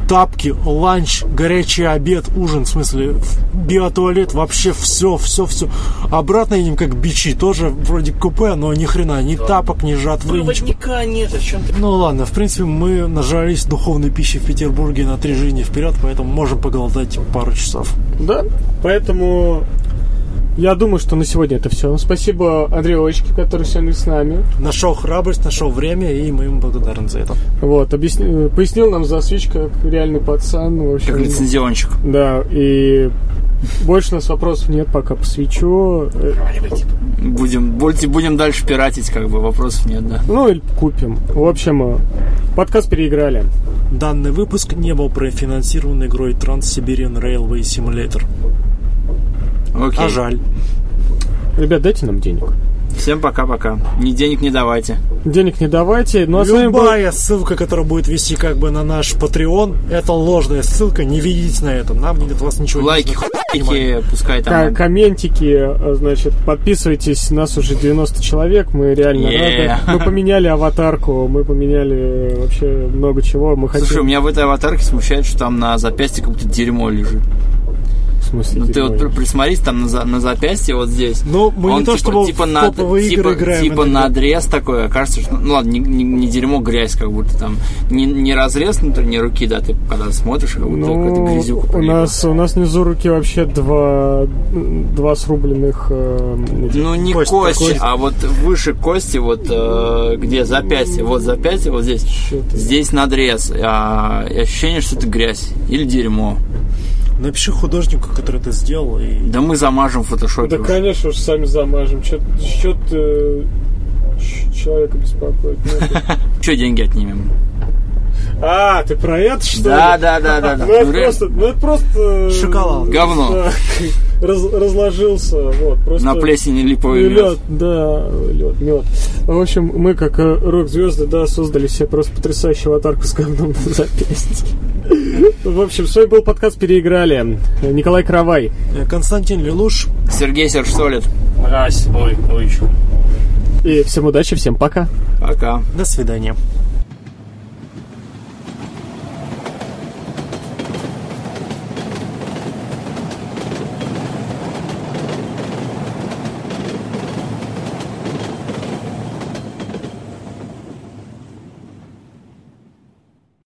тапки, ланч, горячий обед, ужин, в смысле, биотуалет, вообще все, все, все. Обратно едем как бичи, тоже вроде купе, но ни хрена, ни тапок, ни жатвы, ничего. Проводника нет, о чем ты? Ну ладно, в принципе, мы нажрались духовной пищи в Петербурге на три жизни вперед, поэтому можем поголодать пару часов. Да, поэтому я думаю, что на сегодня это все. Спасибо Андрею Очке, который сегодня с нами. Нашел храбрость, нашел время, и мы ему благодарны за это. Вот, объясни- пояснил нам за свич как реальный пацан. В общем, Как лицензионщик. Да, и больше у нас вопросов нет пока по свечу. Будем, будем, будем дальше пиратить, как бы, вопросов нет, да. Ну, или купим. В общем, подкаст переиграли. Данный выпуск не был профинансирован игрой Trans-Siberian Railway Simulator. Окей. А жаль. Ребят, дайте нам денег. Всем пока-пока. Ни денег не давайте. Денег не давайте. Ну, а вами был... Любая ссылка, которая будет вести как бы на наш Patreon, это ложная ссылка, не ведите на это. Нам от вас ничего Лайки, хуйки, пускай Ка- там. комментики, э, значит, подписывайтесь, нас уже 90 человек, мы реально Yeah. рады. Мы поменяли аватарку, мы поменяли э, вообще много чего, мы хотим... Слушай, у меня в этой аватарке смущает, что там на запястье как будто дерьмо лежит. Смысле, Ну ты вот присмотрись там на, на запястье вот здесь. Ну, мы не Он то, типа, чтобы типа в на, топовые типа, игры играем. типа иногда. надрез такой, окажется, что, ну ладно, не, не- не дерьмо, грязь, как будто там, не, не разрез внутренней руки, да, ты когда смотришь, как будто какая-то Ну, грязюка у нас, у нас внизу руки вообще два, два срубленных... э, Ну не Кость, кость, кость. а вот выше кости, вот э, где запястье, вот запястье, вот здесь, здесь надрез, а, ощущение, что это грязь или дерьмо. Напиши художнику, который это сделал, и Да мы замажем в фотошопе. Да, конечно уж, сами замажем. Чё чё ты э, ч- человека беспокоит? Ну, Че деньги отнимем? А, ты про это что Да, ли? да, да, да, да. Ну это просто, ну это просто... э, Шоколад. Говно. раз- разложился, вот, просто... На плесени липовый Лед, мед. да, лед, мед. В общем, мы как э, рок-звезды, да, создали себе просто потрясающую аватарку с говном на запястье. В общем, с вами был подкаст «Переиграли». Николай Каравай. э, Константин Лелуш Сергей Серж Солид. Мразь. Ой, ой, еще. И всем удачи, всем пока. Пока. До свидания.